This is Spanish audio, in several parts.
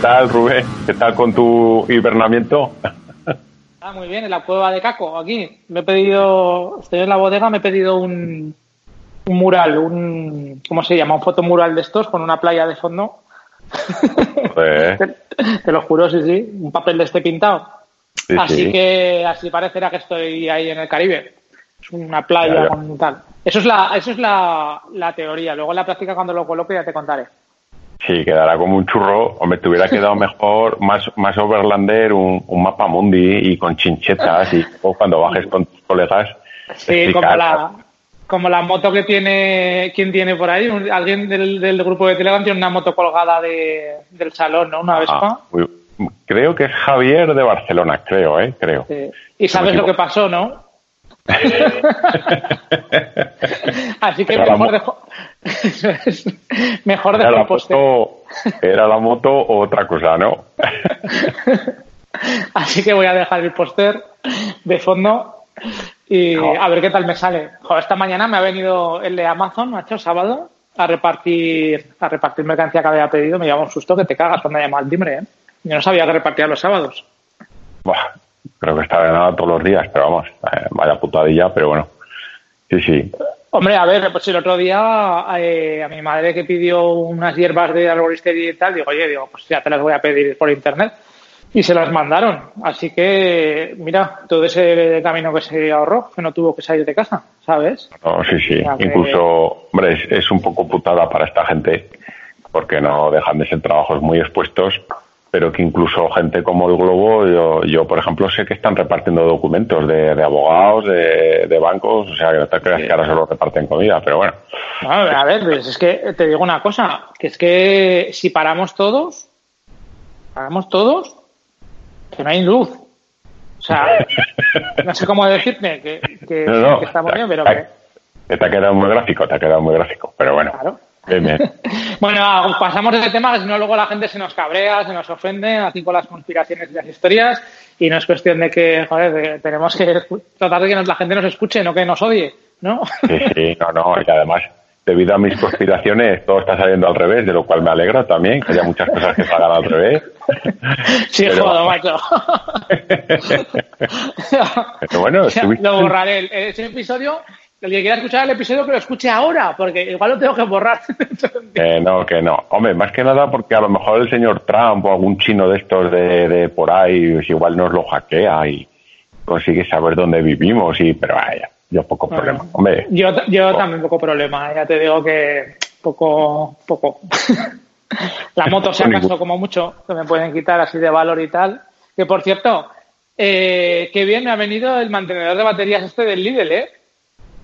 ¿qué tal, Rubén? ¿Qué tal con tu hibernamiento? Ah, muy bien, en la cueva de Caco, aquí. Me he pedido, estoy en la bodega, me he pedido un, un mural, un, ¿cómo se llama? Un fotomural de estos con una playa de fondo. te, lo juro, sí, sí, un papel de este pintado. así que así parecerá que estoy ahí en el Caribe. Es una playa con tal. Eso es la, eso es la, la teoría. Luego en la práctica cuando lo coloque ya te contaré. Sí, quedará como un churro. Hombre, te hubiera quedado mejor, más, más overlander, un, un mapa mundi y con chinchetas y cuando bajes con tus colegas. Sí, como la, como la moto que tiene, ¿quién tiene por ahí? Alguien del, del grupo de Telegram tiene una moto colgada de, del salón, ¿no? Una vez creo que es Javier de Barcelona, creo, ¿eh? Creo. Y sabes lo que pasó, ¿no? Así que mejor dejo, mejor dejo era, la moto, era la moto o otra cosa, ¿no? Así que voy a dejar el póster de fondo y a ver qué tal me sale. esta mañana me ha venido el de Amazon, macho, sábado, a repartir a repartir mercancía que había pedido. Me lleva un susto que te cagas cuando llama al timbre, ¿eh? Yo no sabía que repartía los sábados. Buah, creo que está de nada todos los días, pero vamos, eh, vaya putadilla, pero bueno. Sí, sí. Hombre, a ver, pues el otro día eh, a mi madre que pidió unas hierbas de arboristería y tal, digo, oye, digo, pues ya te las voy a pedir por internet. Y se las mandaron. Así que, mira, todo ese camino que se ahorró, que no tuvo que salir de casa, ¿sabes? No, sí, sí. Incluso, hombre, es, es un poco putada para esta gente, porque no dejan de ser trabajos muy expuestos pero que incluso gente como el Globo, yo, yo por ejemplo, sé que están repartiendo documentos de, de abogados, de, de, bancos, o sea, que no te creas que ahora solo reparten comida, pero bueno. A ver, pues es que te digo una cosa, que es que si paramos todos, paramos todos, que no hay luz. O sea, no sé cómo decirte que, que, está muy bien, pero que... Te ha quedado muy gráfico, te ha quedado muy gráfico, pero bueno. Claro. bueno, pasamos de tema, si no luego la gente se nos cabrea, se nos ofende, así con las conspiraciones y las historias, y no es cuestión de que, joder, tenemos que tratar de que la gente nos escuche, no que nos odie, ¿no? sí, sí, no, no, y además, debido a mis conspiraciones, todo está saliendo al revés, de lo cual me alegra también, que haya muchas cosas que salgan al revés. Sí, joder, macho. Pero bueno, lo borraré. Ese episodio el que quiera escuchar el episodio que lo escuche ahora, porque igual lo tengo que borrar. que no, que no. Hombre, más que nada porque a lo mejor el señor Trump o algún chino de estos de, de por ahí, pues igual nos lo hackea y consigue saber dónde vivimos, y pero vaya, yo poco problema. Hombre, yo yo también poco problema, ya te digo que poco, poco. La moto, si acaso, como mucho, que me pueden quitar así de valor y tal. Que por cierto, eh, qué bien me ha venido el mantenedor de baterías este del Lidl, ¿eh?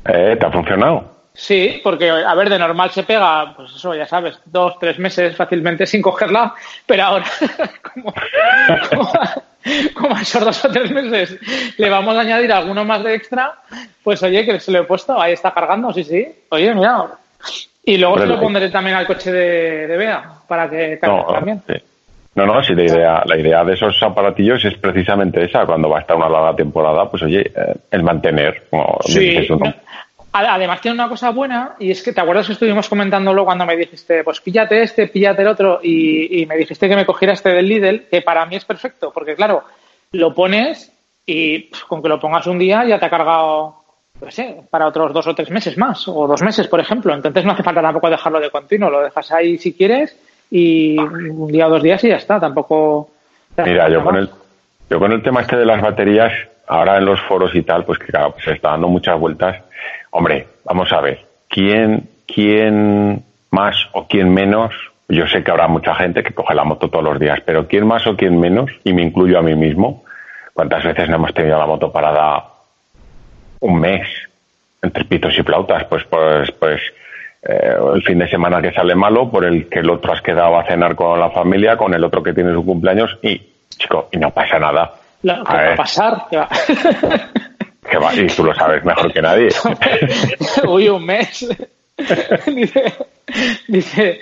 Eh, ¿Te ha funcionado? Sí, porque, a ver, de normal se pega, pues eso, ya sabes, dos, tres meses fácilmente sin cogerla, pero ahora, como, como, a esos dos o tres meses le vamos a añadir alguno más de extra, pues oye, que se lo he puesto, ahí está cargando, sí, sí. Oye, mira. Y luego se lo pondré también al coche de, de Bea, para que cargue también. No, no, sí, la idea, la idea de esos aparatillos es precisamente esa, cuando va a estar una larga temporada, pues oye, eh, el mantener, como sí, Además tiene una cosa buena y es que te acuerdas que estuvimos comentándolo cuando me dijiste, pues píllate este, píllate el otro y, me dijiste que me cogiera este del Lidl, que para mí es perfecto, porque claro, lo pones y con que lo pongas un día ya te ha cargado, no sé, para otros dos o tres meses más, o dos meses, por ejemplo. Entonces no hace falta tampoco dejarlo de continuo, lo dejas ahí si quieres y un día o dos días y ya está, tampoco... Mira, yo con, el, yo con el tema este de las baterías, ahora en los foros y tal, pues que claro, pues se está dando muchas vueltas Hombre, vamos a ver, ¿quién, quién más o quién menos? Yo sé que habrá mucha gente que coge la moto todos los días, pero ¿quién más o quién menos? Y me incluyo a mí mismo. ¿Cuántas veces no hemos tenido la moto parada un mes entre pitos y flautas? Pues, pues, pues eh, el fin de semana que sale malo, por el que el otro has quedado a cenar con la familia, con el otro que tiene su cumpleaños y, chico, y no pasa nada. ¿Qué va a pasar? Que va, y tú lo sabes mejor que nadie. Uy, un mes. dice, dice,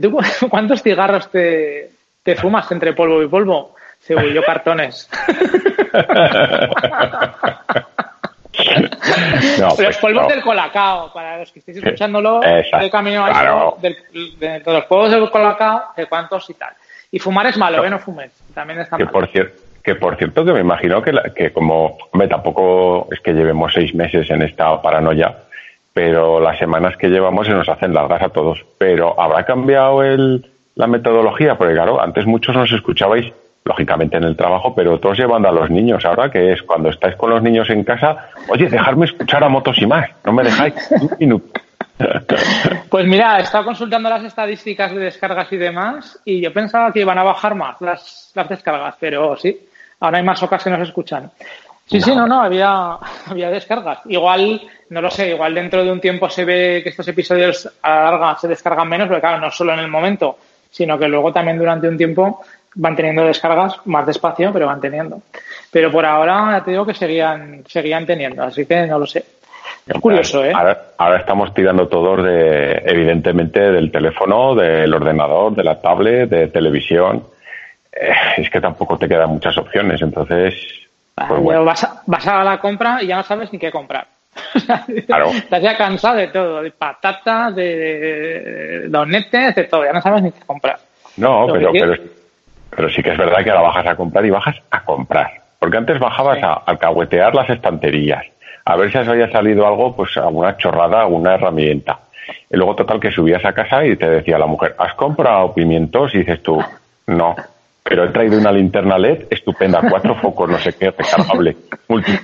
¿tú cuántos cigarros te, te fumas entre polvo y polvo? Uy, yo cartones. No, Pero pues, polvos del colacao, para los que estéis escuchándolo, de camino a de, los polvos del colacao, de cuántos y tal. Y fumar es malo, ¿eh? No fumes. También está que mal. Por cierto, que por cierto, que me imagino que, que como, hombre, tampoco es que llevemos seis meses en esta paranoia, pero las semanas que llevamos se nos hacen largas a todos. Pero habrá cambiado el, la metodología, porque claro, antes muchos nos escuchabais, lógicamente en el trabajo, pero todos llevando a los niños. Ahora que es cuando estáis con los niños en casa, oye, dejarme escuchar a motos y más, no me dejáis un minuto. Pues mira, he estado consultando las estadísticas de descargas y demás, y yo pensaba que iban a bajar más las, las descargas, pero sí, ahora hay más ocas que nos escuchan. Sí, sí, no, no, había, había descargas. Igual, no lo sé, igual dentro de un tiempo se ve que estos episodios a la larga se descargan menos, porque claro, no solo en el momento, sino que luego también durante un tiempo van teniendo descargas más despacio, pero van teniendo. Pero por ahora te digo que seguían, seguían teniendo, así que no lo sé. Es curioso, ¿eh? Ahora, ahora, estamos tirando todos de, evidentemente, del teléfono, del ordenador, de la tablet, de televisión. Eh, es que tampoco te quedan muchas opciones, entonces. Pues bueno. vas, a, vas, a, la compra y ya no sabes ni qué comprar. Claro. Estás ya cansado de todo, de patatas, de, de donetes, de todo, ya no sabes ni qué comprar. No, pero, pero, pero, sí que es verdad que ahora bajas a comprar y bajas a comprar. Porque antes bajabas sí. a alcahuetear las estanterías a ver si os había salido algo, pues alguna chorrada, alguna herramienta. Y luego, total, que subías a casa y te decía la mujer, ¿has comprado pimientos? Y dices tú, no. Pero he traído una linterna LED estupenda, cuatro focos, no sé qué, recargable.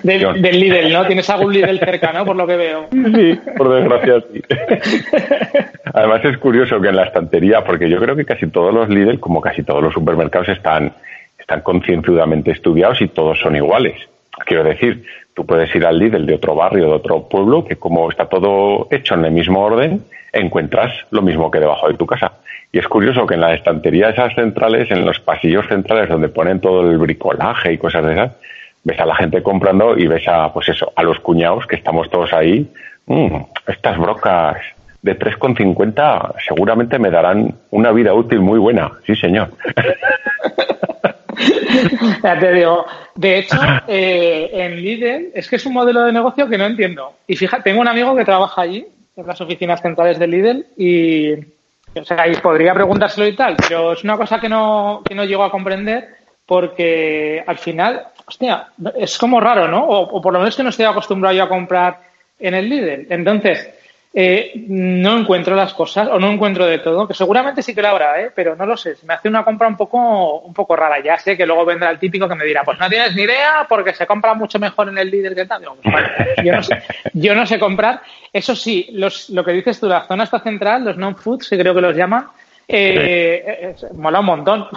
Del, del Lidl, ¿no? Tienes algún Lidl cerca, ¿no? Por lo que veo. Sí, por desgracia, sí. Además es curioso que en la estantería, porque yo creo que casi todos los Lidl, como casi todos los supermercados, están, están concienzudamente estudiados y todos son iguales. Quiero decir, tú puedes ir al Lidl de otro barrio, de otro pueblo, que como está todo hecho en el mismo orden, encuentras lo mismo que debajo de tu casa. Y es curioso que en las estanterías esas centrales, en los pasillos centrales donde ponen todo el bricolaje y cosas de esas, ves a la gente comprando y ves a, pues eso, a los cuñados que estamos todos ahí. Mm, estas brocas de 3,50 seguramente me darán una vida útil muy buena. Sí, señor. ya te digo. De hecho, eh, en Lidl es que es un modelo de negocio que no entiendo. Y fíjate, tengo un amigo que trabaja allí, en las oficinas centrales de Lidl, y, o sea, y podría preguntárselo y tal, pero es una cosa que no, que no llego a comprender porque al final, hostia, es como raro, ¿no? O, o por lo menos que no estoy acostumbrado yo a comprar en el Lidl. Entonces, eh, no encuentro las cosas o no encuentro de todo, que seguramente sí que lo habrá, ¿eh? pero no lo sé. Me hace una compra un poco, un poco rara. Ya sé que luego vendrá el típico que me dirá, pues no tienes ni idea porque se compra mucho mejor en el líder que tal. Digo, pues, vale, yo, no sé, yo no sé comprar. Eso sí, los, lo que dices tú, la zona está central, los non-foods, que creo que los llaman, eh, sí. eh, mola un montón.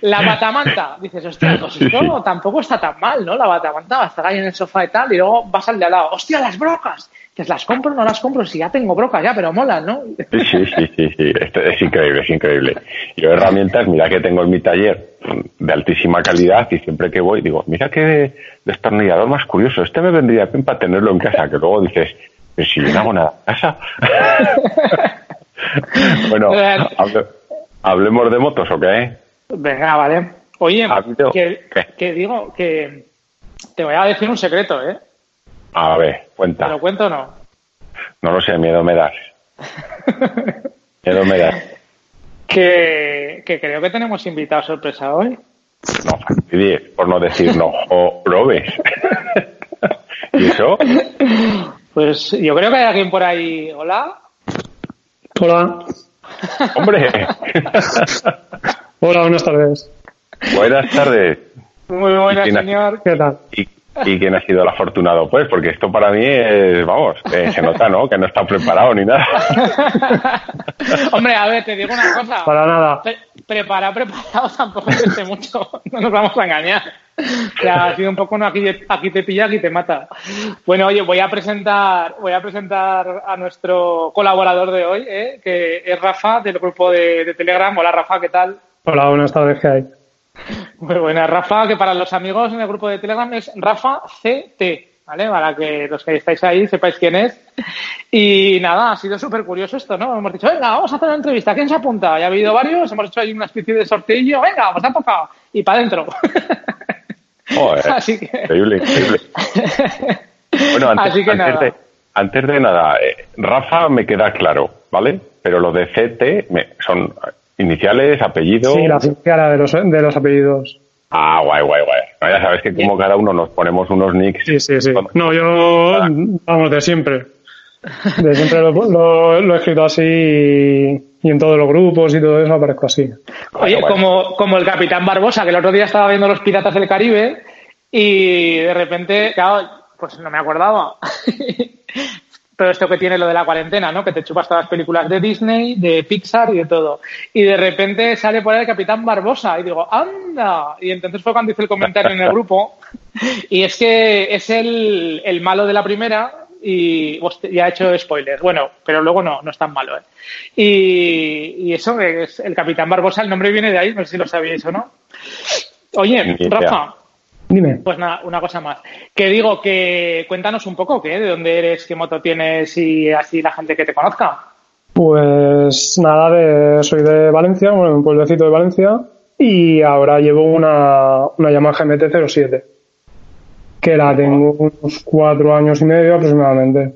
la batamanta, dices, hostia, pues esto tampoco está tan mal, ¿no? La batamanta va a estar ahí en el sofá y tal, y luego vas al de al lado, hostia, las brocas, que las compro o no las compro, si ya tengo brocas ya, pero molan, ¿no? Sí, sí, sí, sí, sí. Esto es increíble, es increíble. Yo herramientas, mira que tengo en mi taller de altísima calidad y siempre que voy digo, mira qué destornillador más curioso, este me vendría bien para tenerlo en casa, que luego dices, pero si yo no hago nada en casa. bueno, hable, hablemos de motos, ¿o qué? Venga, vale. Oye, que, que, digo que te voy a decir un secreto, ¿eh? A ver, cuenta. ¿Te lo cuento o no? No lo sé, miedo me das. miedo me das. Que, que creo que tenemos invitado sorpresa hoy. No por no decir no, o probes. ¿Y eso? Pues yo creo que hay alguien por ahí. Hola. Hola. Hombre. Hola, buenas tardes. Buenas tardes. Muy buenas, señor. ¿Qué tal? ¿Y, ¿Y, quién ha sido el afortunado? Pues porque esto para mí es, vamos, eh, se nota, ¿no? Que no está preparado ni nada. Hombre, a ver, te digo una cosa. Para nada. Pre preparado, preparado tampoco sé mucho. No nos vamos a engañar. O sea, ha sido un poco, no, aquí, aquí te pilla, aquí te mata. Bueno, oye, voy a presentar, voy a presentar a nuestro colaborador de hoy, ¿eh? que es Rafa, del grupo de, de, Telegram. Hola, Rafa, ¿qué tal? Hola, buenas tardes, ¿qué hay? Muy buena, Rafa, que para los amigos en el grupo de Telegram es Rafa CT, ¿vale? Para que los que estáis ahí sepáis quién es. Y nada, ha sido súper curioso esto, ¿no? Hemos dicho, venga, vamos a hacer una entrevista, ¿quién se apunta? Ya ha habido varios, hemos hecho ahí una especie de sorteillo, venga, pues ha tocado, y para adentro. Joder, Así que... increíble, increíble. Bueno, antes, Así que antes, nada. De, antes de nada, eh, Rafa me queda claro. ¿vale? Pero los de CT me- son iniciales, apellidos. Sí, la inicial de los, de los apellidos. Ah, guay, guay, guay. No, ya sabes que como cada uno nos ponemos unos nicks. Sí, sí, sí. No, yo, vamos, de siempre. De siempre lo, lo- lo he escrito así y, y en todos los grupos y todo eso aparezco así. Oye, Bueno, bueno. como, como el Capitán Barbosa, que el otro día estaba viendo Los Piratas del Caribe y de repente, claro, pues no me acordaba. Todo esto que tiene lo de la cuarentena, ¿no? Que te chupas todas las películas de Disney, de Pixar y de todo. Y de repente sale por ahí el Capitán Barbosa y digo, ¡anda! Y entonces fue cuando hice el comentario en el grupo. Y es que es el, el malo de la primera y hostia, ya he hecho spoilers. Bueno, pero luego no, no es tan malo, ¿eh? Y, y eso es el Capitán Barbosa, el nombre viene de ahí, no sé si lo sabíais o no. Oye. Rafa, Dime. pues nada, una cosa más. Que digo que cuéntanos un poco, ¿qué? ¿De dónde eres? ¿Qué moto tienes? Y así la gente que te conozca. Pues nada, de, soy de Valencia, bueno, un pueblecito de Valencia, y ahora llevo una, una Yamaha MT-07, que la tengo unos cuatro años y medio aproximadamente.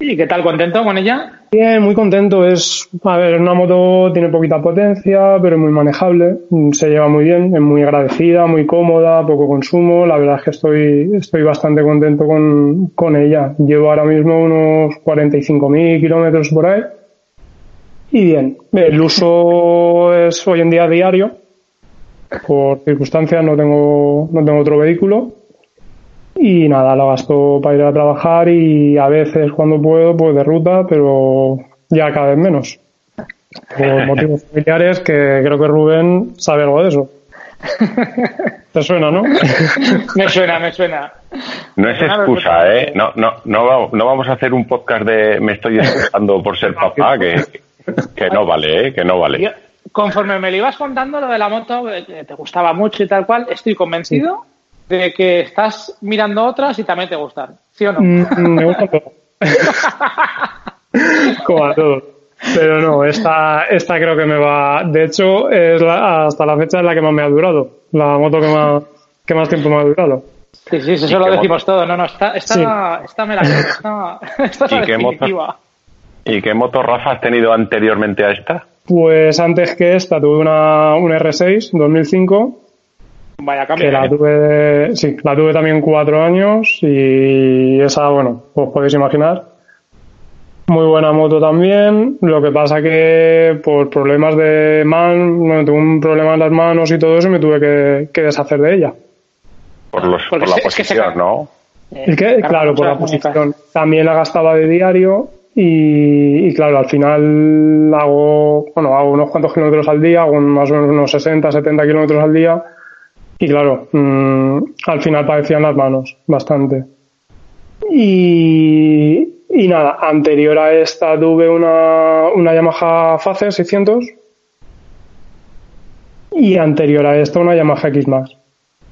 ¿Y qué tal? ¿Contento con ella? Bien, muy contento. Es, a ver, una moto tiene poquita potencia, pero es muy manejable. Se lleva muy bien, es muy agradecida, muy cómoda, poco consumo. La verdad es que estoy, estoy bastante contento con, con ella. Llevo ahora mismo unos 45.000 kilómetros por ahí. Y bien, el uso es hoy en día diario. Por circunstancias no tengo, no tengo otro vehículo. Y nada, la gasto para ir a trabajar y a veces cuando puedo, pues de ruta, pero ya cada vez menos. Por motivos familiares que creo que Rubén sabe algo de eso. ¿Te suena, no? me suena, me suena. No es excusa, pues, ¿eh? No, no, no, va- no vamos a hacer un podcast de me estoy excusando por ser papá, que, que no vale, ¿eh? Que no Yo, vale. conforme me lo ibas contando lo de la moto, eh, que te gustaba mucho y tal cual, estoy convencido de que estás mirando otras y también te gustan. ¿Sí o no? Mm, Me gusta todo. Como a todos. Pero no, esta, esta creo que me va. De hecho, es la- hasta la fecha es la que más me ha durado. La moto que más, que más tiempo me ha durado. Sí, sí, eso ¿Y lo decimos todo. No, no, esta, esta, Sí. esta me la creo. Esta, esta es ¿Y la qué moto? definitiva. ¿Y qué moto, Rafa, has tenido anteriormente a esta? Pues antes que esta tuve una, una R6 2005 Vaya cambio. que la ¿eh? tuve, sí, la tuve también cuatro años y esa, bueno, os podéis imaginar. Muy buena moto también, lo que pasa que por problemas de man, bueno, tuve un problema en las manos y todo eso y me tuve que, que deshacer de ella. Por, los, por la es- es que se posición, ¿no? Eh, ¿El qué? carga Claro, por la posición. También la gastaba de diario y, y claro, al final hago, bueno, hago unos cuantos kilómetros al día, hago más o menos unos 60, 70 kilómetros al día y claro, mm, al final padecían las manos bastante. Y, y nada, anterior a esta tuve una, una Yamaha Facer 600 y anterior a esta una Yamaha X más,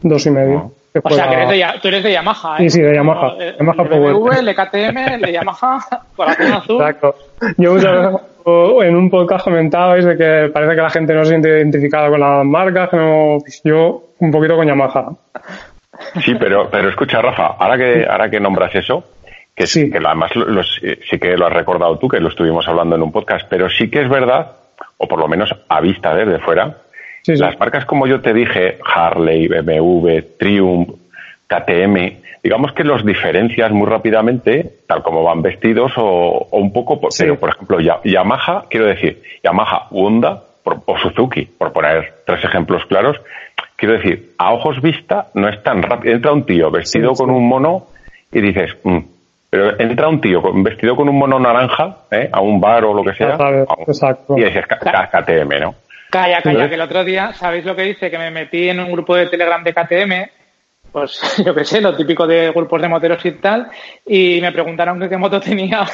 dos y medio. O sea, que eres de, Ya- tú eres de Yamaha, ¿eh? Sí, sí, de Yamaha. Como, eh, Yamaha el. BMW, el de KTM, el de Yamaha, corazón azul. Exacto. Yo muchas veces en un podcast comentabais de que parece que la gente no se siente identificada con las marcas, que no, yo un poquito con Yamaha. Sí, pero, pero escucha, Rafa, ahora que, ahora que nombras eso, que, Sí. que además los- sí que lo has recordado tú, que lo estuvimos hablando en un podcast, pero sí que es verdad, o por lo menos a vista desde fuera, Sí, sí. las marcas como yo te dije, Harley, BMW, Triumph, KTM, digamos que los diferencias muy rápidamente, tal como van vestidos o, o un poco, por, Sí. pero por ejemplo, Ya- Yamaha, quiero decir, Yamaha, Honda por- o Suzuki, por poner tres ejemplos claros, quiero decir, a ojos vista no es tan rápido. Entra un tío vestido Sí, sí. con un mono y dices, "Mm", pero entra un tío vestido con un mono naranja ¿eh? a un bar o lo que sea, un- exacto. y dices "K- K- KTM, ¿no? Calla, calla, que el otro día, ¿sabéis lo que dice? Que me metí en un grupo de Telegram de KTM, pues yo qué sé, lo típico de grupos de moteros y tal, y me preguntaron que qué moto tenía.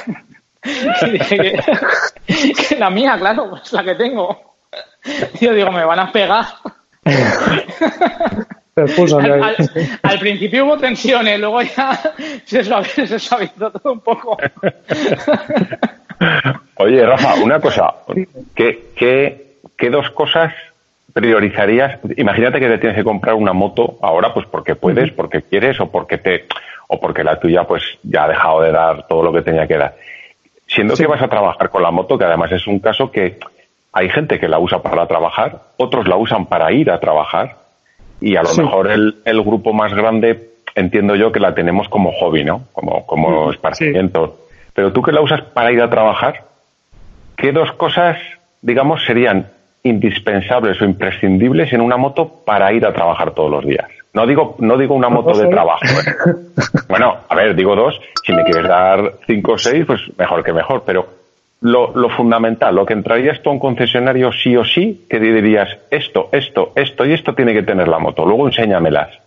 y dije que, que la mía, claro, pues la que tengo. Y yo digo, me van a pegar. Al principio hubo tensiones, luego ya se suavizó, se suavizó todo un poco. Oye, Rafa, una cosa. ¿Qué, qué, qué dos cosas priorizarías? Imagínate que te tienes que comprar una moto ahora, pues porque puedes, porque quieres o porque te, o porque la tuya pues ya ha dejado de dar todo lo que tenía que dar. siendo que vas a trabajar con la moto, que además es un caso que hay gente que la usa para trabajar, otros la usan para ir a trabajar, y a lo mejor el, el, grupo más grande entiendo yo que la tenemos como hobby, ¿no? Como, como esparcimiento. Pero tú que la usas para ir a trabajar, ¿qué dos cosas, digamos, serían indispensables o imprescindibles en una moto para ir a trabajar todos los días? No digo, no digo una moto de trabajo. ¿eh? bueno, a ver, digo dos. Si me quieres dar cinco o seis, pues mejor que mejor. Pero lo, lo fundamental, lo que entraría esto a un concesionario sí o sí, que dirías esto, esto, esto y esto tiene que tener la moto. Luego enséñamelas.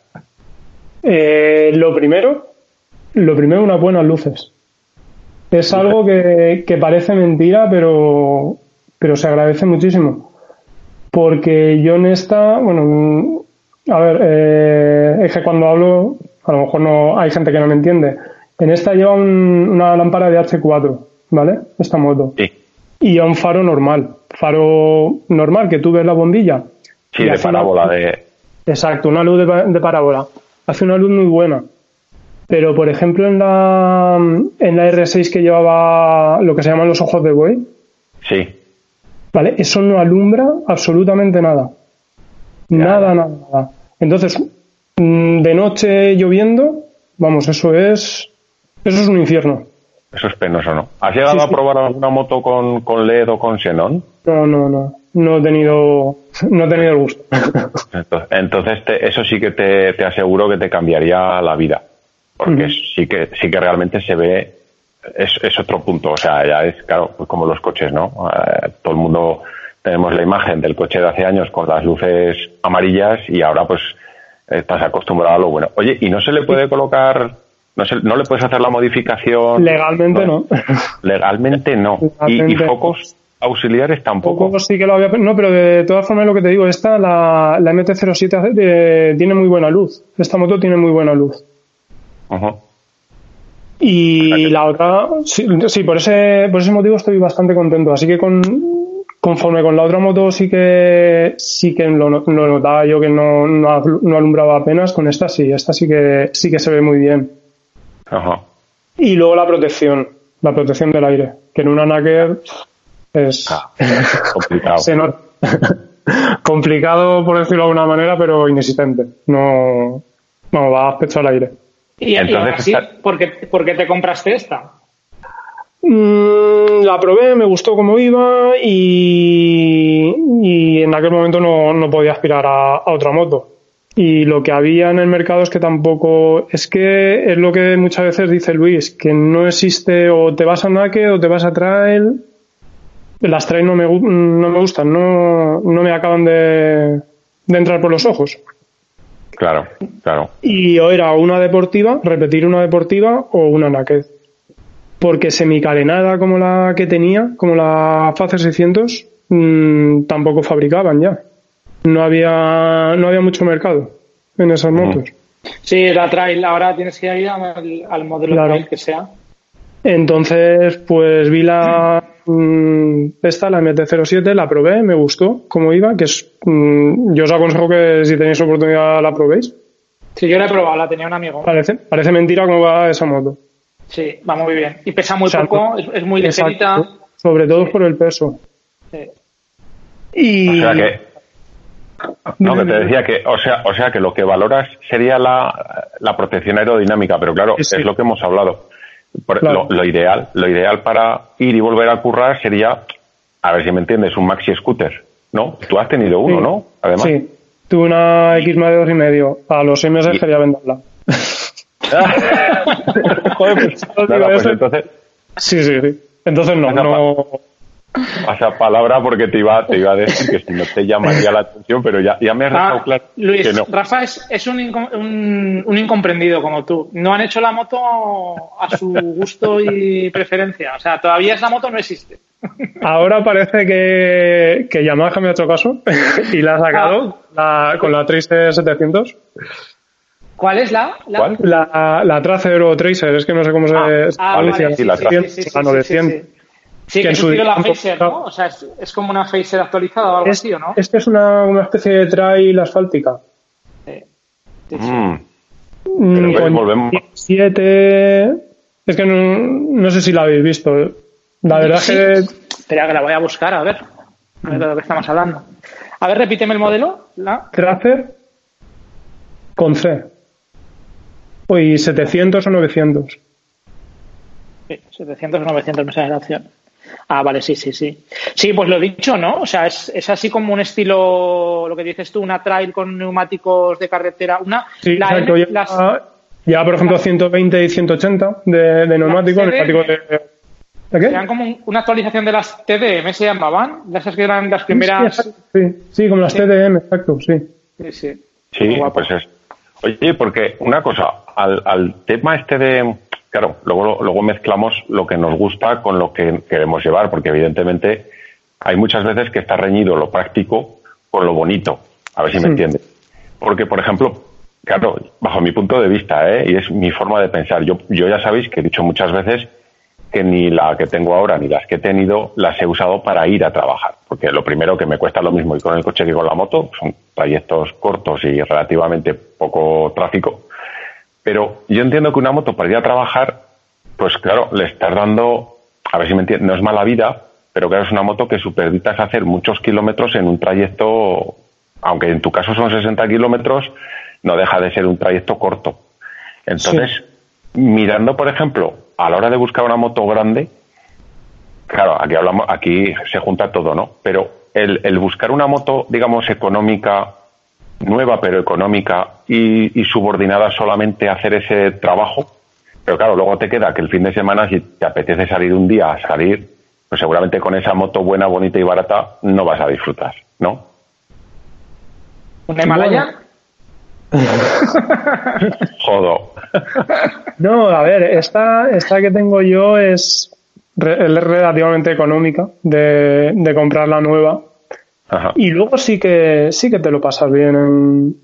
Eh, lo primero, lo primero, unas buenas luces. Es algo que, que parece mentira, pero, pero se agradece muchísimo. Porque yo en esta, bueno, a ver, eh, es que cuando hablo, a lo mejor no hay gente que no me entiende. En esta lleva una lámpara de H4, ¿vale? Esta moto. Sí. Y a un faro normal. Faro normal, que tú ves la bombilla. Sí, de parábola, de... Exacto, una luz de, de, parábola. Hace una luz muy buena. Pero, por ejemplo, en la, en la R6 que llevaba lo que se llaman los ojos de buey. Sí. ¿Vale? Eso no alumbra absolutamente nada. Nada, nada, nada. Entonces, de noche lloviendo, vamos, eso es, eso es un infierno. Eso es penoso, ¿no? ¿Has llegado sí, a probar sí. alguna moto con, con, LED o con xenón? No, no, no. No he tenido, no he tenido el gusto. Entonces, te, eso sí que te, te, aseguro que te cambiaría la vida. Porque mm. sí que, sí que realmente se ve, es, es otro punto. O sea, ya es, claro, pues como los coches, ¿no? Eh, todo el mundo tenemos la imagen del coche de hace años con las luces amarillas y ahora pues estás acostumbrado a lo bueno. Oye, ¿y no se le puede colocar, no, se, no le puedes hacer la modificación? Legalmente no. no. Legalmente no. Legalmente. ¿Y, ¿Y, focos auxiliares tampoco? Focos sí que lo había... No, pero de todas formas lo que te digo, esta, la, la MT-07 eh, tiene muy buena luz. Esta moto tiene muy buena luz. Uh -huh. Y la otra, sí, sí, por ese, por ese motivo estoy bastante contento. Así que con, conforme con la otra moto sí que sí que lo, lo notaba yo que no, no, no, alumbraba apenas, con esta sí, esta sí que sí que se ve muy bien. Ajá. Y luego la protección, la protección del aire, que en una Nacker es ah, complicado. se nota. complicado por decirlo de alguna manera, pero inexistente. No, no va a aspecto al aire. Y, Entonces, y así, ¿por, qué, ¿por qué te compraste esta? Mm, la probé, me gustó cómo iba y, y en aquel momento no, no podía aspirar a, a, otra moto. Y lo que había en el mercado es que tampoco, es que es lo que muchas veces dice Luis, que no existe o te vas a Naked o te vas a Trail. Las Trail no me, no me gustan, no, no me acaban de, de entrar por los ojos. Claro, claro. Y o era una deportiva, repetir una deportiva o una naked. Porque semicarenada como la que tenía, como la Facer 600, mmm, tampoco fabricaban ya. No había, no había mucho mercado en esas motos. Sí, la trail, ahora tienes que ir al, al modelo claro. trail que sea. Entonces, pues vi la mmm, esta, la MT-07, la probé, me gustó cómo iba, que es, mmm, yo os aconsejo que si tenéis oportunidad la probéis. Sí, yo la he probado, la tenía un amigo. Parece, parece mentira cómo va esa moto. Sí, va muy bien. Y pesa muy o sea, poco, es, es, muy ligerita. Sobre todo sí. por el peso. Sí. Y... O sea que... No, que te decía que, o sea, o sea que lo que valoras sería la, la protección aerodinámica, pero claro, sí, es lo que hemos hablado. Claro. lo, lo, ideal, lo ideal para ir y volver a currar sería, a ver si me entiendes, un maxi scooter, ¿no? Tú has tenido uno, sí. ¿no? Además. Sí, tuve una X más de dos y medio. A los seis meses y... quería venderla. Joder, pues, Nada, pues entonces... Sí, sí, sí. Entonces no, no... Esa palabra porque te iba, te iba a decir que si no te llamaría la atención, pero ya, ya me has dejado ah, claro Luis, que no. Rafa es, es un, un, un, incomprendido como tú. No han hecho la moto a su gusto y preferencia. O sea, todavía esa moto no existe. Ahora parece que, que Yamaha me ha hecho caso y la ha sacado ah. la, con la Tracer 700. ¿Cuál es la? La, ¿Cuál? la, la Tracer o Tracer, es que no sé cómo se ah, ah, vale, sí, la Tracer. Sí, sí, la 900. Sí, que, que su la Phaser, ¿no? O sea, es, es, como una Phaser actualizada o algo es, así, ¿o no? Es que es una, una especie de trail asfáltica. Sí. Mm. Mm, con volvemos. 7... Es que no, no, sé si la habéis visto. La verdad Sí. que Espera, que la voy a buscar, a ver. A ver de lo que estamos hablando. A ver, repíteme el modelo. La... Tracer con C. Uy, 700 o 900. Sí, 700 o 900 mensajes de acción. Ah, vale, sí, sí, sí. Sí, pues lo he dicho, ¿no? O sea, es, es así como un estilo, lo que dices tú, una trail con neumáticos de carretera. Una, Sí, la exacto. N- Ya, las- ya, por ejemplo, 120 y 180 de, de neumáticos. De, ¿De qué? eran como un- una actualización de las TDM, se llamaban. De esas que eran las primeras. Sí, sí, sí, como las Sí. TDM, exacto, sí. Sí, sí. Sí, pues es. Oye, porque una cosa, al, al tema este de. Claro, luego, luego mezclamos lo que nos gusta con lo que queremos llevar, porque evidentemente hay muchas veces que está reñido lo práctico con lo bonito. A ver si me entiendes. Porque, por ejemplo, claro, bajo mi punto de vista, ¿eh? y es mi forma de pensar, yo, yo ya sabéis que he dicho muchas veces que ni la que tengo ahora ni las que he tenido las he usado para ir a trabajar. Porque lo primero que me cuesta lo mismo ir con el coche que con la moto, son trayectos cortos y relativamente poco tráfico. Pero yo entiendo que una moto para ir a trabajar, pues claro, le estás dando, a ver si me entiendes, no es mala vida, pero claro, es una moto que supervitas hacer muchos kilómetros en un trayecto, aunque en tu caso son 60 kilómetros, no deja de ser un trayecto corto. Entonces, mirando, por ejemplo, a la hora de buscar una moto grande, claro, aquí hablamos, aquí se junta todo, ¿no? Pero el, el buscar una moto, digamos, económica, nueva pero económica y, y subordinada solamente a hacer ese trabajo, pero claro, luego te queda que el fin de semana, si te apetece salir un día a salir, pues seguramente con esa moto buena, bonita y barata no vas a disfrutar, ¿no? ¿Una Himalaya? Jodo. No, a ver, esta, esta que tengo yo es, re- es relativamente económica de, de comprar la nueva. Ajá. Y luego sí que sí que te lo pasas bien en-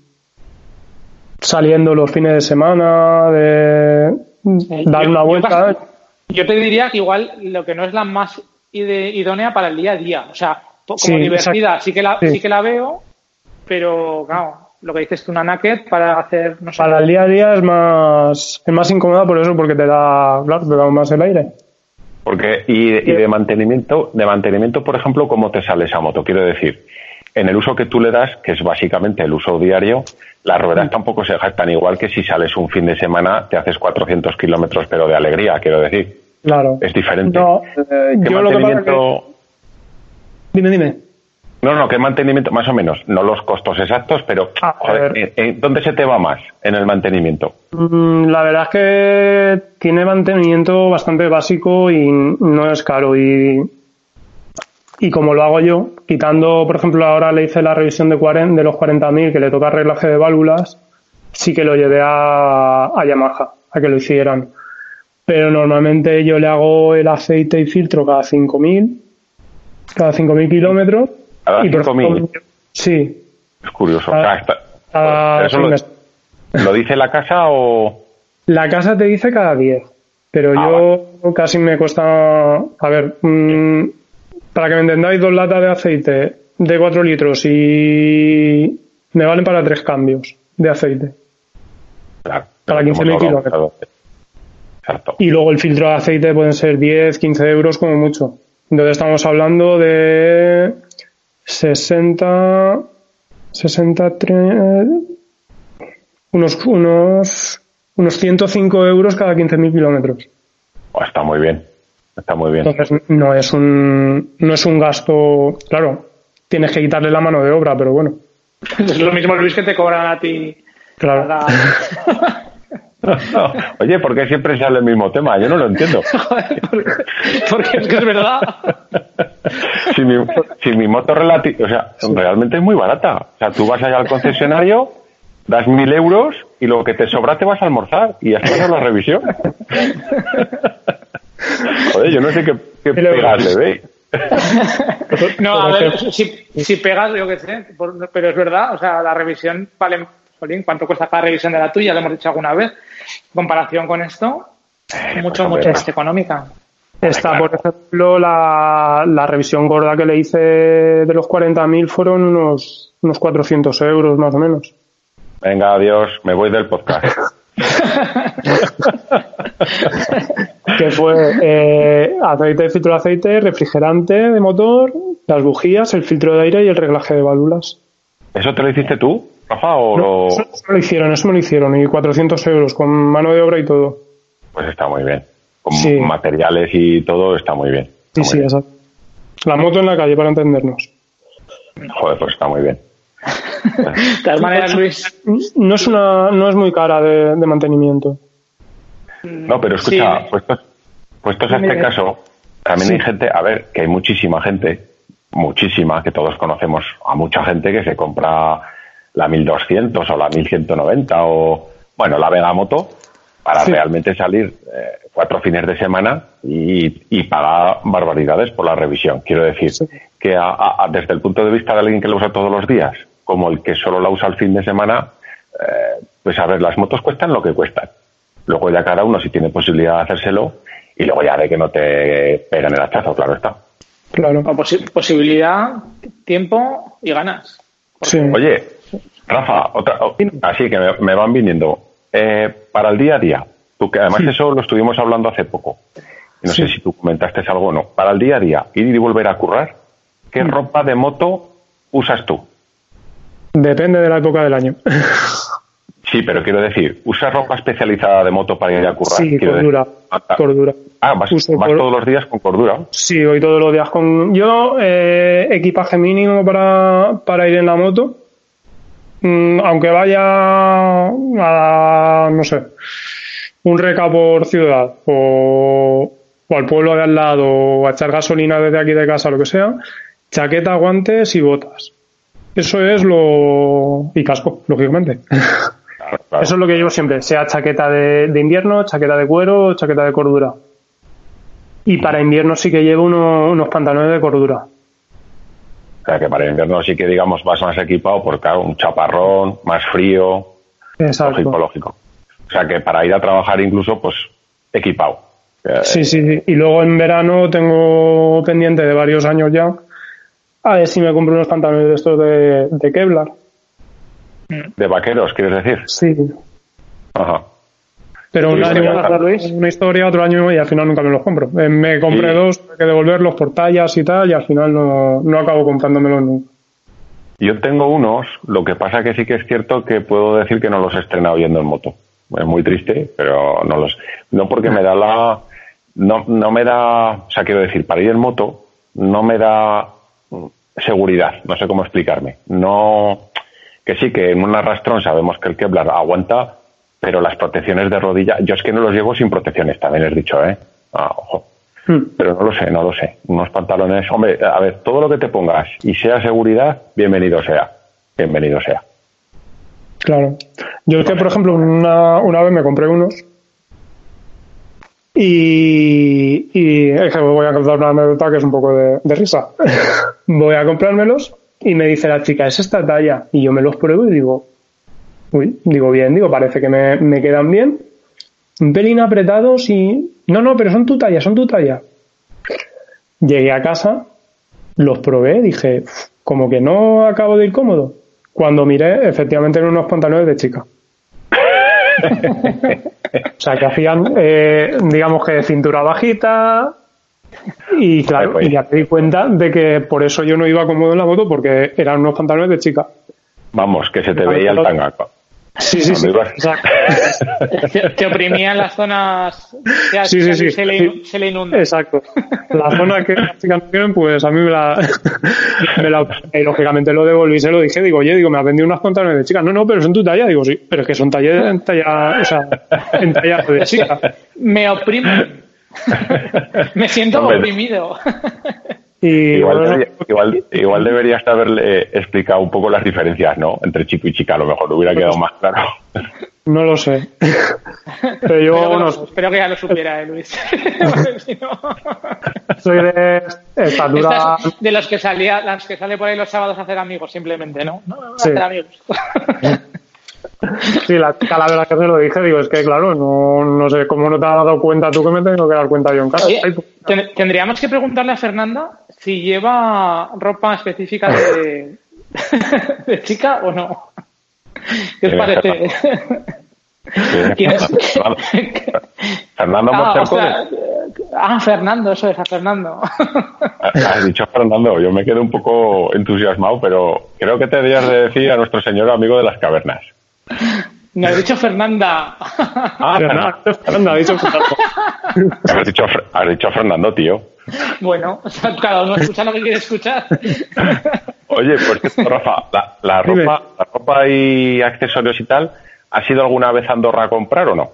saliendo los fines de semana, de dar Yo- una vuelta. Yo te diría que igual lo que no es la más ide- idónea para el día a día. O sea, como Sí, divertida, sí que, la, Sí. sí que la veo, pero claro, lo que dices tú, una naked para hacer, no sé, Para el día a día es más es más incómoda por eso, porque te da, claro, te da más el aire. Porque, y, y de mantenimiento, de mantenimiento, por ejemplo, ¿cómo te sale esa moto? Quiero decir, en el uso que tú le das, que es básicamente el uso diario, las ruedas tampoco se jactan igual que si sales un fin de semana, te haces 400 kilómetros, pero de alegría, quiero decir. Claro. Es diferente. No, eh, ¿Qué yo lo que pasa es que... mantenimiento- Dime, dime. No, no, ¿qué mantenimiento? Más o menos, no los costos exactos, pero Ah, joder. ¿en- en ¿dónde se te va más en el mantenimiento? Mm, La verdad es que tiene mantenimiento bastante básico y no es caro. Y, y como lo hago yo, quitando, por ejemplo, ahora le hice la revisión de, 40, de los 40.000 que le toca arreglaje de válvulas, sí que lo llevé a, a Yamaha, a que lo hicieran. Pero normalmente yo le hago el aceite y filtro cada 5.000, cada 5.000 kilómetros. Y por 5.000. ejemplo, Sí. Es curioso. Ah, O sea, está- cada ¿Eso lo, dice la casa o...? La casa te dice cada 10, pero Ah, yo casi me cuesta. A ver, mm, para que me entendáis, dos latas de aceite de 4 litros y me valen para tres cambios de aceite. Claro, Para lo que hemos 15.000 hablado. kilómetros. Exacto. Y luego el filtro de aceite pueden ser 10, 15 euros como mucho. Entonces estamos hablando de 60, 63, unos, unos, unos 105 euros cada 15.000 kilómetros. Oh, está muy bien. Está muy bien. Entonces no es un no es un gasto, claro, tienes que quitarle la mano de obra, pero bueno, es lo mismo, Luis, que te cobran a ti. claro. cada- Oye, ¿por qué siempre sale el mismo tema? Yo no lo entiendo. Joder, porque, porque es que es verdad. Si mi, si mi moto relati- o sea, realmente es muy barata. O sea, tú vas allá al concesionario, das mil euros y lo que te sobra te vas a almorzar y estás en la revisión. Joder, yo no sé qué, qué euros. pegarle, ¿veis? No, a ver, si, si pegas, yo qué sé, por- pero es verdad, o sea, la revisión vale, jolín, ¿cuánto cuesta cada revisión de la tuya? Lo hemos dicho alguna vez. En comparación con esto, mucho, pues, mucho más económica. Está, claro. por ejemplo, la, la revisión gorda que le hice de los 40.000 fueron unos, unos 400 euros más o menos. Venga, adiós, me voy del podcast. que fue eh, aceite, filtro de aceite, refrigerante de motor, las bujías, el filtro de aire y el reglaje de válvulas. ¿Eso te lo hiciste tú, Rafa? O lo... Eso, eso me lo hicieron, eso me lo hicieron, y 400 euros con mano de obra y todo. Pues está muy bien. Con Sí. materiales y todo está muy bien. Sí, Está sí, muy bien. exacto. La moto en la calle, para entendernos. Joder, pues está muy bien. De todas maneras, Luis, No es una, no es muy cara de, de mantenimiento. No, pero escucha, Sí. puestos, puestos a este caso, también hay gente, a ver, que hay muchísima gente, muchísima, que todos conocemos a mucha gente que se compra la 1200 o la 1190 o, bueno, la Vega Moto para Sí. realmente salir eh, cuatro fines de semana y, y pagar barbaridades por la revisión. Quiero decir Sí. que a- a- a- desde el punto de vista de alguien que lo usa todos los días, como el que solo la usa el fin de semana, eh, pues a ver, las motos cuestan lo que cuestan. Luego ya cada uno si tiene posibilidad de hacérselo y luego ya de que no te peguen el hachazo, claro está. Claro. o posi- posibilidad, tiempo y ganas. Sí. Oye, Rafa, otra, oh, así que me, me van viniendo. Eh, para el día a día, tú que además eso lo estuvimos hablando hace poco. No Sí. sé si tú comentaste algo o no. Para el día a día, ir y volver a currar, ¿qué Mm. ropa de moto usas tú? Depende de la época del año. Sí, pero quiero decir, ¿usas ropa especializada de moto para ir a currar? Sí, Quiero cordura. decir, ah, ah, Cordura. Ah, vas, vas cor- todos los días con cordura. Sí, voy todos los días con. Yo, eh, equipaje mínimo para, para ir en la moto. Mm, aunque vaya a, no sé, un reca por ciudad o, o al pueblo de al lado o a echar gasolina desde aquí de casa, lo que sea, chaqueta, guantes y botas. Eso es lo. y casco, lógicamente. Claro, claro. Eso es lo que llevo siempre, sea chaqueta de, de invierno, chaqueta de cuero, chaqueta de cordura. Y para invierno sí que llevo uno- unos pantalones de cordura. O sea, que para el invierno sí que, digamos, vas más equipado porque, claro, un chaparrón, más frío, Exacto. lógico, lógico. O sea, que para ir a trabajar incluso, pues, equipado. Eh, Sí, sí, sí. Y luego en verano tengo pendiente de varios años ya. A ver si me compro unos pantalones de estos de, de Kevlar. De vaqueros, ¿quieres decir? Sí. Ajá. Pero un año una historia, otro año y al final nunca me los compro. Eh, Me compré Sí. dos, hay que devolverlos por tallas y tal, y al final no, no acabo comprándomelos nunca. Yo tengo unos, lo que pasa que sí que es cierto que puedo decir que no los he estrenado yendo en moto. Es muy triste, pero no los. No porque me da la. No, no me da. O sea, quiero decir, para ir en moto, no me da seguridad. No sé cómo explicarme. No. Que sí, que en un arrastrón sabemos que el Kevlar aguanta, pero las protecciones de rodilla. Yo es que no los llevo sin protecciones, también les he dicho, ¿eh? Ah, ojo. Hmm. Pero no lo sé, no lo sé. Unos pantalones, hombre, a ver, todo lo que te pongas y sea seguridad, bienvenido sea. Bienvenido sea. Claro. Yo es que, por ejemplo, una, una vez me compré unos y, y es que voy a contar una anécdota que es un poco de, de risa. voy a comprármelos y me dice la chica, es esta talla. Y yo me los pruebo y digo, uy, digo bien, digo, parece que me, me quedan bien. Un pelín apretados y... No, no, pero son tu talla, son tu talla. Llegué a casa, los probé, dije, "Uf, como que no acabo de ir cómodo. Cuando miré, efectivamente eran unos pantalones de chica. o sea, que hacían, eh, digamos que cintura bajita. Y claro, Pues, pues. ya me di cuenta de que por eso yo no iba cómodo en la moto, porque eran unos pantalones de chica. Vamos, que se te veía el tanga. Sí, sí, sí. Exacto. Te, te oprimían las zonas que Sí, sí, sí. se, le, Sí. se le inunda. Exacto. La zona que las chicas no quieren, pues a mí me la, me la y lógicamente lo devolví, se lo dije, digo, oye, digo, me has vendido unos pantalones de chica. No, no, pero son tu talla. Digo, sí, pero es que son talla, en talla, o sea, en talla de chica. Me oprimen. Me siento Hombre. oprimido. Y Igual, bueno, debería- igual, igual deberías haberle explicado un poco las diferencias, ¿no? Entre chico y chica, a lo mejor hubiera quedado más claro. no lo sé. Pero yo, Espero, que bueno, lo- espero que ya lo supiera, eh, Luis. No- soy de estatura, Estas de los que salía, las que sale por ahí los sábados a hacer amigos, simplemente, ¿no? No, no, a Sí. hacer amigos. sí, la chica, la verdad que se lo dije, digo, es que claro, no, no sé cómo no te has dado cuenta tú que me tengo que dar cuenta yo en casa. Oye, Ay, pues, ten- tendríamos que preguntarle a Fernanda si lleva ropa específica de, de chica o no. ¿Qué os parece? ¿Quién es? Fernando Ah, Ah, Fernando, eso es, a Fernando. Has dicho Fernando, yo me quedo un poco entusiasmado, pero creo que te debías de decir a nuestro señor amigo de las cavernas. Me ha dicho Fernanda. Ah, Fernando. Fernanda, ha dicho Fernando. Has dicho, has dicho Fernando, tío. Bueno, o sea, cada uno escucha lo que quiere escuchar. Oye, pues Rafa, la, la ropa, la ropa y accesorios y tal, ¿has ido alguna vez a Andorra a comprar o no?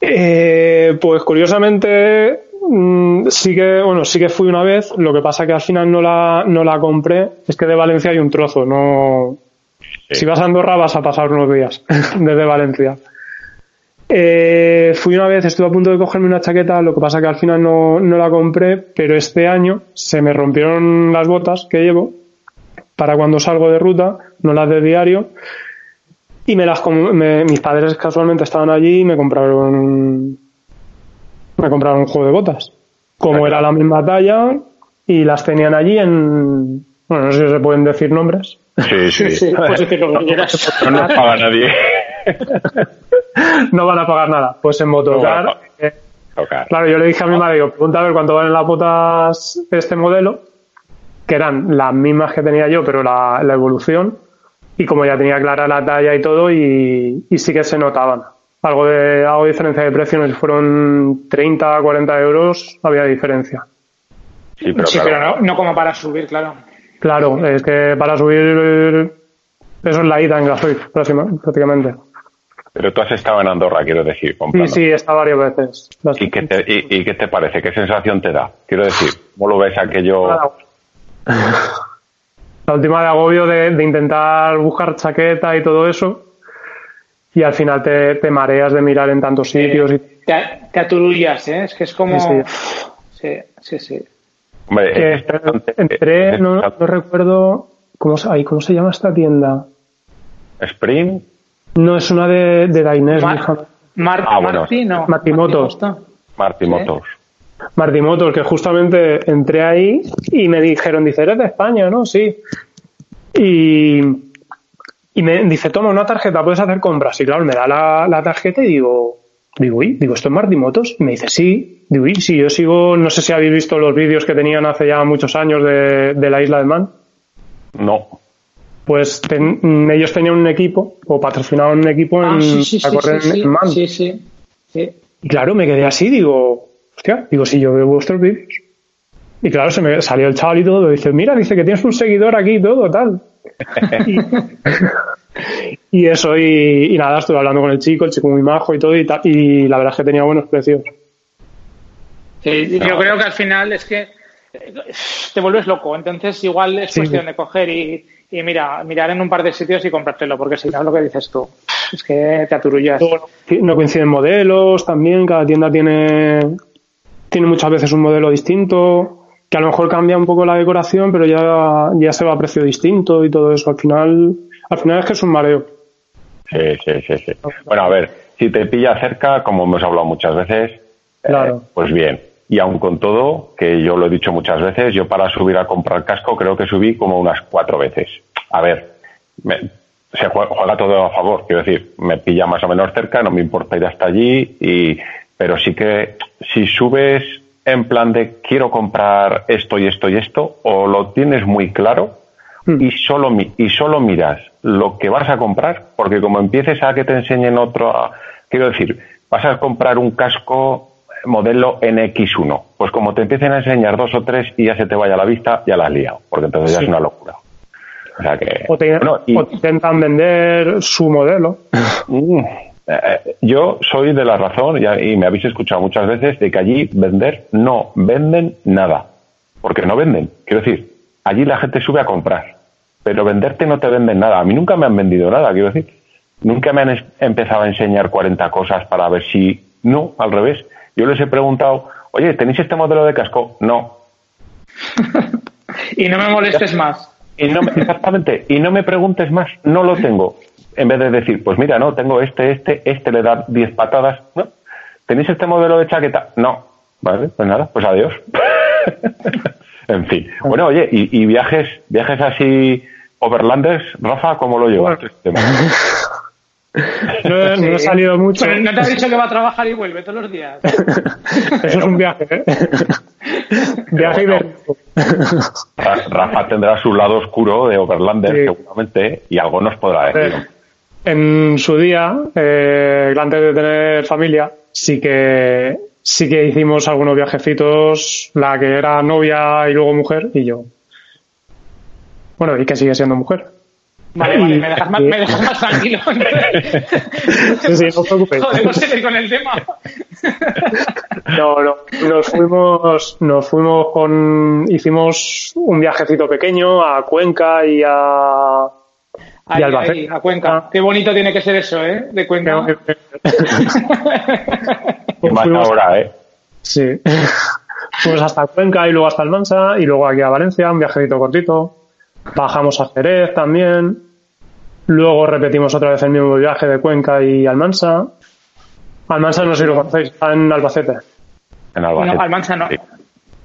Eh, pues curiosamente mm, sí que bueno sí que fui una vez lo que pasa que al final no la no la compré es que de Valencia hay un trozo no si vas a Andorra vas a pasar unos días desde Valencia Eh, fui una vez estuve a punto de cogerme una chaqueta lo que pasa que al final no, no la compré pero este año se me rompieron las botas que llevo para cuando salgo de ruta no las de diario y me las me- mis padres casualmente estaban allí y me compraron me compraron un juego de botas. Como Claro. era la misma talla y las tenían allí en bueno, no sé si se pueden decir nombres. Sí, sí. Sí, decir lo que quieras. No nos paga nadie. No van a pagar nada. Pues en Motocar, eh, Tocar. claro, yo le dije a mi madre, digo, pregunta a ver cuánto valen las botas este modelo, que eran las mismas que tenía yo, pero la, la evolución. Y como ya tenía clara la talla y todo, y, y sí que se notaban. Algo de, algo de diferencia de precio, no sé si fueron 30, 40 euros, había diferencia. Sí, pero Sí, claro. pero no, no como para subir, claro. Claro, es que para subir, eso es la ida en gasoil, prácticamente. Pero tú has estado en Andorra, quiero decir, Sí, comprando. sí, está varias veces. Las- ¿Y qué, te, y, y qué te parece? ¿Qué sensación te da? Quiero decir, ¿cómo lo ves aquello? La última de agobio de, de intentar buscar chaqueta y todo eso. Y al final te, te mareas de mirar en tantos sitios. Y, Te, te aturullas, ¿eh? Es que es como... Sí, Sí, sí, sí. Hombre, que es bastante- entré, es no, no recuerdo cómo, ay, cómo se llama esta tienda. Spring, No, es una de, de Dainés, Mar- hija. Mar- Ah, bueno. Martí, no. Matimotos. Martí justo. Marty Sí. Motors. Marty Motors, que justamente entré ahí y me dijeron, dice, eres de España, ¿no? Sí. Y, y me dice, toma una tarjeta, puedes hacer compras. Y claro, me da la, la tarjeta y digo, digo, uy, digo, ¿esto es Marty Motors? Y me dice, sí. Digo, uy, sí, yo sigo, no sé si habéis visto los vídeos que tenían hace ya muchos años de, de la isla de Man. No. Pues ten- ellos tenían un equipo, o patrocinaban un equipo en, Ah, sí, sí, sí, correr sí, en- sí, en Man. sí, sí, sí. Y claro, me quedé así, digo, hostia, digo, si yo veo vuestros vídeos. Y claro, se me salió el chaval y todo, dice, mira, dice que tienes un seguidor aquí y todo, tal. y, y eso, y, y nada, estuve hablando con el chico, el chico muy majo y todo, y, tal, y la verdad es que tenía buenos precios. Sí, yo creo que al final es que te vuelves loco. Entonces, igual es Sí. cuestión de coger y, y mira, mirar en un par de sitios y comprártelo, porque si no es lo que dices tú. Es que te aturullas. No coinciden modelos también, cada tienda tiene, tiene muchas veces un modelo distinto, que a lo mejor cambia un poco la decoración, pero ya, ya se va a precio distinto y todo eso. Al final, al final es que es un mareo. Sí, sí, sí, sí. Bueno, a ver, si te pilla cerca, como hemos hablado muchas veces, eh, Claro. pues bien. Y aun con todo, que yo lo he dicho muchas veces, yo para subir a comprar casco creo que subí como unas cuatro veces. A ver, me- se juega, juega todo a favor, quiero decir, me pilla más o menos cerca, no me importa ir hasta allí, y, pero sí que si subes en plan de quiero comprar esto y esto y esto, o lo tienes muy claro. Y solo mi- y solo miras lo que vas a comprar porque como empieces a que te enseñen otro quiero decir vas a comprar un casco modelo NX1 pues como te empiecen a enseñar dos o tres y ya se te vaya la vista ya la has liado porque entonces ya es una locura o sea que O te, bueno, y- o te intentan vender su modelo. Mm, eh, yo soy de la razón, y me habéis escuchado muchas veces, de que allí vender no venden nada. Porque no venden. Quiero decir, allí la gente sube a comprar. Pero venderte no te venden nada. A mí nunca me han vendido nada, quiero decir. Nunca me han empezado a enseñar 40 cosas para ver si. No, al revés. Yo les he preguntado, oye, ¿tenéis este modelo de casco? No. Y no me molestes más. Y no me- exactamente, y no me preguntes más, no lo tengo. En vez de decir, pues mira, no, tengo este, este, este le da 10 patadas. No. ¿Tenéis este modelo de chaqueta? No. Vale, pues nada, pues adiós. en fin. Bueno, oye, y, y viajes, viajes así overlanders, Rafa, ¿cómo lo llevas? Este tema? No, no he salido mucho. Pero no te ha dicho que va a trabajar y vuelve todos los días. Eso es un viaje, ¿eh? viaje y. Ra- Rafa tendrá su lado oscuro de Overlander, Sí. seguramente, y algo nos podrá decir. En su día, eh, antes de tener familia, sí que sí que hicimos algunos viajecitos, la que era novia y luego mujer, y yo. Bueno, y que sigue siendo mujer. Vale, vale, Y- me dejas más, me dejas más tranquilo. Sí, sí, no os preocupéis. Podemos seguir con el tema. No, no. Nos fuimos, nos fuimos con, hicimos un viajecito pequeño a Cuenca y a, Ahí, Albacete. ahí, a Cuenca. Qué bonito tiene que ser eso, ¿eh? De Cuenca. Y más fuimos- ahora, ¿eh? Sí. Fuimos hasta Cuenca y luego hasta Almansa y luego aquí a Valencia, un viajecito cortito. Bajamos a Jerez también. Luego repetimos otra vez el mismo viaje de Cuenca y Almansa. Almansa no sé si lo conocéis, está en Albacete. En Albacete. No, Almansa no. Sí.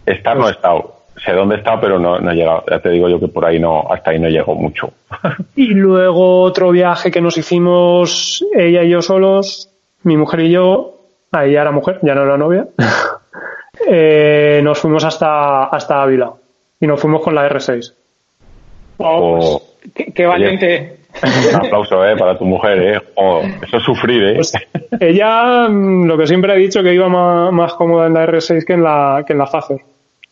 Estar no he estado. Sé dónde está, pero no, no he llegado. Ya te digo yo que por ahí no, hasta ahí no llego mucho. Y luego otro viaje que nos hicimos ella y yo solos, mi mujer y yo, a ella era mujer, ya no era novia, eh, nos fuimos hasta, hasta Ávila y nos fuimos con la R6. Oh, pues, qué, qué valiente. Un aplauso, ¿eh? Para tu mujer, ¿eh? Oh, eso es sufrir, ¿eh? Pues ella, mm, lo que siempre ha dicho, que iba más, más cómoda en la R6 que en la, que en la Facer.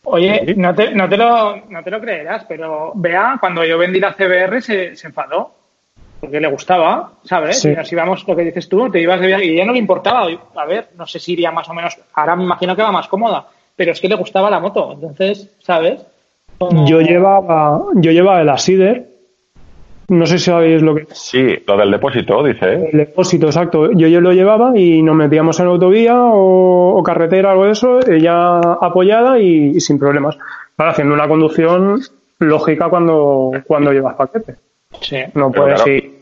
Oye, no te, no, te lo, no te lo creerás, pero Bea, cuando yo vendí la CBR, se, se enfadó. Porque le gustaba, ¿sabes? Sí. Y nos íbamos, lo que dices tú, te ibas de viaje y ella no le importaba. A ver, no sé si iría más o menos. Ahora me imagino que va más cómoda, pero es que le gustaba la moto. Entonces, ¿sabes? Como- Yo llevaba, yo llevaba el Asider, no sé si sabéis lo que es. Sí, lo del depósito, dice, ¿eh? El depósito, exacto. Yo, yo lo llevaba y nos metíamos en autovía o, o carretera, algo de eso, ella apoyada y, y sin problemas. Claro, haciendo una conducción lógica cuando, cuando llevas paquete. Sí. No Pero puedes claro, ir.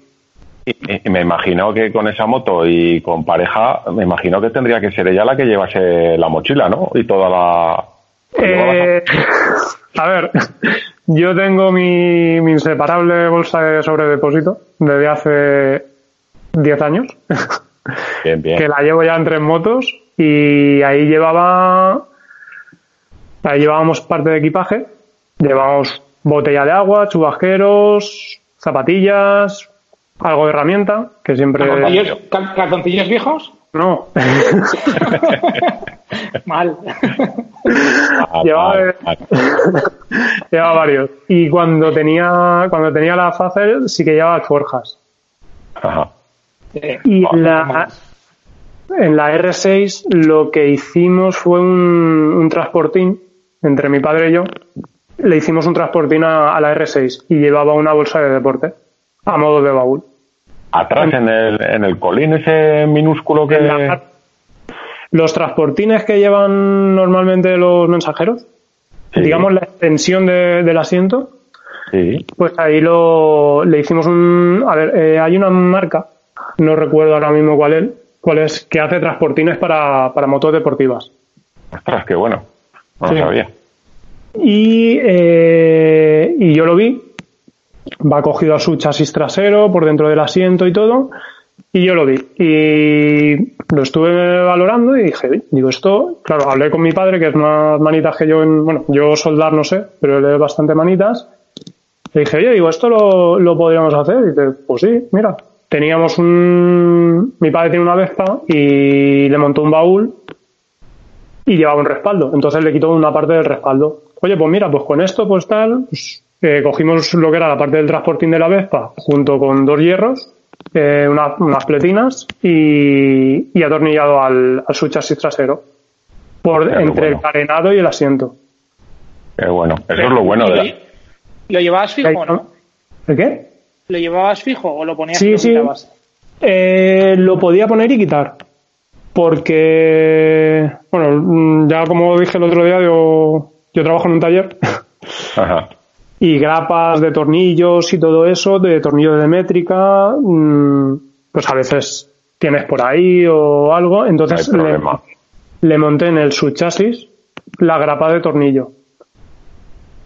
Y, y me imagino que con esa moto y con pareja, me imagino que tendría que ser ella la que llevase la mochila, ¿no? Y toda la... Eh, a ver, yo tengo mi, mi inseparable bolsa de sobredepósito desde hace 10 años, Bien, bien. que la llevo ya en tres motos y ahí llevaba, ahí llevábamos parte de equipaje, llevábamos botella de agua, chubasqueros, zapatillas, algo de herramienta, que siempre... ¿Calzoncillos, cal- calzoncillos viejos? No, Mal. Ah, llevaba, llevaba varios. Y cuando tenía, cuando tenía la Facer sí que llevaba forjas. Ajá. Y Ah, la, en la R6 lo que hicimos fue un, un transportín entre mi padre y yo. Le hicimos un transportín a, a la R6 y llevaba una bolsa de deporte a modo de baúl. Atrás en el, en el colín ese minúsculo que... En la- los transportines que llevan normalmente los mensajeros, Sí, digamos la extensión de- del asiento, Sí. Pues ahí lo, le hicimos un... A ver, eh, hay una marca, no recuerdo ahora mismo cuál es, cuál es que hace transportines para, para motos deportivas. Ostras, qué bueno. No Sí. lo sabía. Y, eh, y yo lo vi, va cogido a su chasis trasero, por dentro del asiento y todo, y yo lo vi. Y lo estuve valorando y dije, digo, esto, claro, hablé con mi padre, que es más manitas que yo en, bueno, yo soldar no sé, pero él es bastante manitas. Le dije, oye, digo, esto lo, lo podríamos hacer. Y dice, pues sí, mira. Teníamos un, mi padre tiene una Vespa y le montó un baúl y llevaba un respaldo. Entonces le quitó una parte del respaldo. Oye, pues mira, pues con esto, pues tal, pues, eh, cogimos lo que era la parte del transportín de la Vespa junto con dos hierros, eh, una- unas pletinas y, y atornillado al, al su chasis trasero. Por, entre el carenado y el asiento. Qué bueno. Eso es lo bueno de ¿Lo, la... lo llevabas fijo, no? ¿El qué? ¿Lo llevabas fijo o lo ponías y Sí, lo sí. quitabas? Eh, lo podía poner y quitar. Porque, bueno, ya como dije el otro día, yo, yo trabajo en un taller Ajá. Y grapas de tornillos y todo eso, de tornillos de métrica, mm, pues a veces tienes por ahí o algo. Entonces No le, monté en el subchasis la grapa de tornillo.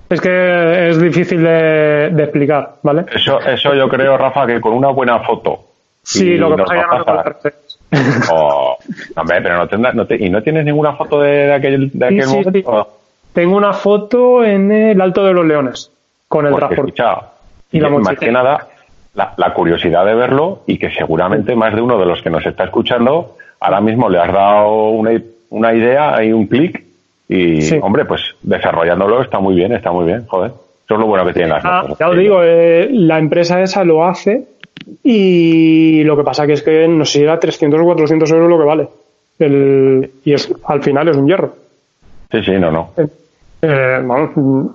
Es que es difícil de, de explicar, ¿vale? Eso, eso yo creo, Rafa, que con una buena foto Sí, lo que pasa es que ya no lo tengo pasas. el RC6. O- hombre, pero no tendrás, no te- ¿y no tienes ninguna foto de, de aquel, de aquel Sí, sí, momento? Tengo una foto en el Alto de los Leones con el Porque, escucha, Y la más mochila. que nada, la, la curiosidad de verlo y que seguramente más de uno de los que nos está escuchando ahora mismo le has dado una, una idea, hay un clic y, Sí. hombre, pues desarrollándolo está muy bien, está muy bien, joder. Eso es lo bueno que tienen las Ah, ya os digo, eh, la empresa esa lo hace y lo que pasa que es que no sé si era 300 o 400 euros lo que vale. El, y es, al final es un hierro. Sí, sí, no, no. Eh, mm,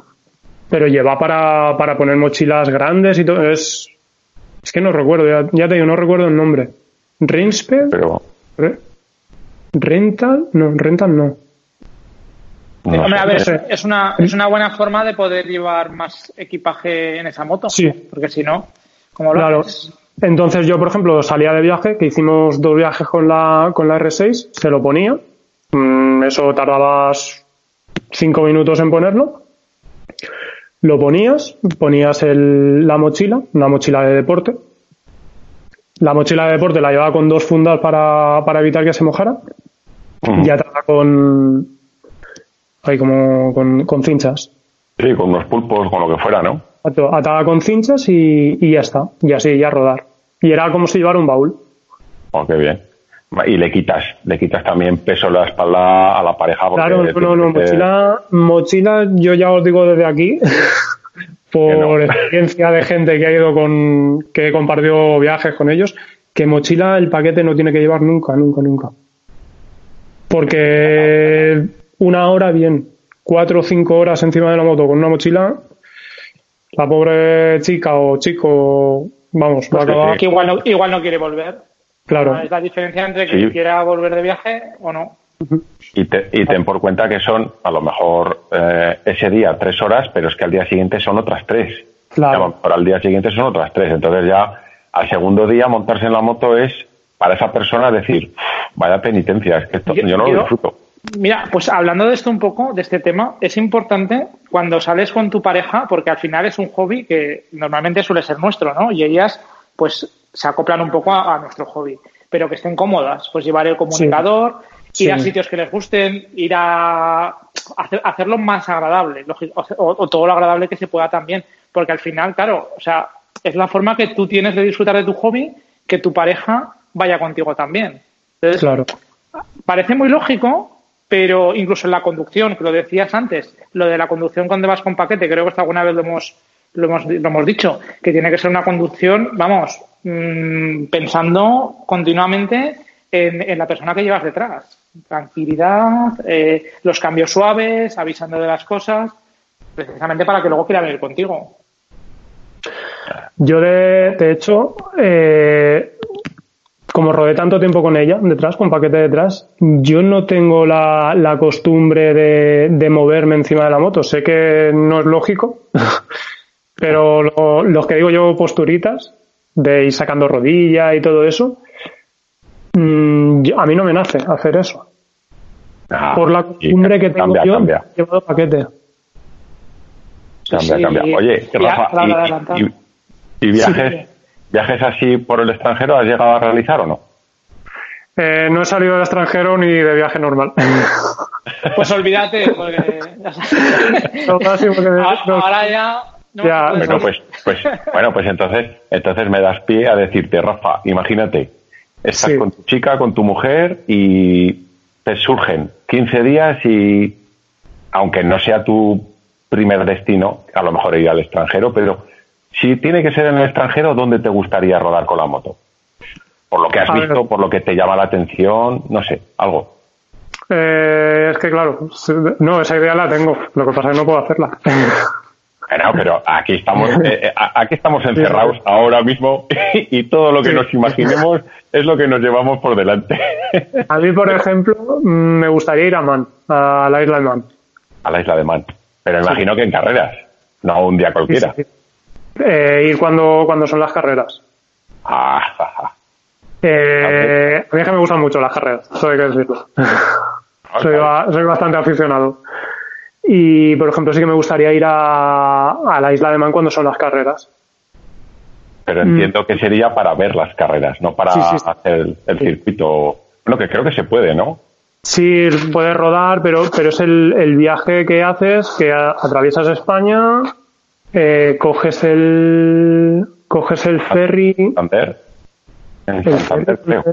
pero lleva para, para poner mochilas grandes y todo. Es, es que no recuerdo, ya, ya te digo, no recuerdo el nombre. Rinsped, Pero Re- Rental, no, Rental no. no Hombre, a ver, es una, es una buena forma de poder llevar más equipaje en esa moto. Sí. Porque si no, como lo Claro. haces? Entonces yo, por ejemplo, salía de viaje, que hicimos dos viajes con la, con la R6, se lo ponía. Mm, eso tardabas cinco minutos en ponerlo. Lo ponías, ponías el, la mochila, una mochila de deporte. La mochila de deporte la llevaba con dos fundas para, para evitar que se mojara. Y atada con, ahí como, con, con cinchas. Sí, con unos pulpos, con lo que fuera, ¿no? Atada con cinchas y, y ya está. Y así, ya rodar. Y era como si llevara un baúl. Oh, qué bien. Y le quitas, le quitas también peso en la espalda a la pareja. porque Claro, no, no, no, mochila, mochila, yo ya os digo desde aquí, por no. experiencia de gente que ha ido con, que he compartido viajes con ellos, que mochila el paquete no tiene que llevar nunca, nunca, nunca. Porque una hora bien, cuatro o cinco horas encima de la moto con una mochila, la pobre chica o chico, vamos, va a Pues acabar, Que igual no, igual no quiere volver. Claro, Es la diferencia entre que Sí. quiera volver de viaje o no. Y, te- y ten por cuenta que son, a lo mejor, eh, ese día tres horas, pero es que al día siguiente son otras tres. Claro. A lo mejor al día siguiente son otras tres. Entonces ya al segundo día montarse en la moto es, para esa persona, decir, "Uf, vaya penitencia, es que esto, Yo- yo, no lo disfruto. Mira, pues hablando de esto un poco, de este tema, es importante cuando sales con tu pareja, porque al final es un hobby que normalmente suele ser nuestro, ¿no? Y ellas, pues, se acoplan un poco a, a nuestro hobby, pero que estén cómodas, pues llevar el comunicador, ir Sí. a sitios que les gusten, ir a hacer- hacerlo más agradable, o, o todo lo agradable que se pueda también, porque al final, claro, o sea, es la forma que tú tienes de disfrutar de tu hobby, que tu pareja vaya contigo también. Entonces, claro. parece muy lógico, pero incluso en la conducción, que lo decías antes, lo de la conducción cuando vas con paquete, creo que hasta alguna vez lo hemos, lo hemos, lo hemos dicho, que tiene que ser una conducción, vamos, mm, pensando continuamente en, en la persona que llevas detrás. Tranquilidad, eh, los cambios suaves, avisando de las cosas, precisamente para que luego quiera venir contigo. Yo, de, hecho, eh, como rodé tanto tiempo con ella detrás, con paquete detrás, yo no tengo la, la costumbre de, de moverme encima de la moto. Sé que no es lógico, pero lo- los que digo yo posturitas, de ir sacando rodilla y todo eso, mm, yo- a mí no me nace hacer eso. Ah, Por la costumbre que tengo cambia, yo, Cambia, he llevado paquete. cambia, Sí, cambia. Oye, y Rafa, y- adelantar. y, y viajes, viajes así por el extranjero has llegado a realizar o no? Eh, no he salido del extranjero ni de viaje normal. Pues olvídate, porque ya sabes. Lo máximo que me- ahora, ahora ya. No Ya, Bueno, pues, pues, bueno, pues entonces, entonces me das pie a decirte, Rafa, imagínate, estás Sí. con tu chica, con tu mujer y te surgen 15 días y, aunque no sea tu primer destino, a lo mejor ir al extranjero, pero si tiene que ser en el extranjero, ¿dónde te gustaría rodar con la moto? Por lo que has A ver. visto, por lo que te llama la atención, no sé, algo. Eh, es que claro, no, esa idea la tengo. Lo que pasa es que no puedo hacerla. Bueno, pero aquí estamos, eh, eh, aquí estamos encerrados ahora mismo y todo lo que nos imaginemos es lo que nos llevamos por delante. A mí, por ejemplo, mm, me gustaría ir a Man, a la isla de Man. A la isla de Man. Pero imagino que en carreras, no un día cualquiera. Sí, sí. Eh, ir cuando, cuando son las carreras. Ah, ja, ja. Eh, a mí es que me gustan mucho las carreras, eso hay que decirlo. soy bastante aficionado. Y, por ejemplo, sí que me gustaría ir a, a la isla de Man cuando son las carreras. pero Mm. entiendo que sería para ver las carreras, no para Sí, sí, sí. hacer el, el circuito. Bueno, que creo que se puede, ¿no? Sí, puedes rodar, pero, pero es el, el viaje que haces, que a- atraviesas España, eh, coges el coges el ferry. Santander. En Santander, creo.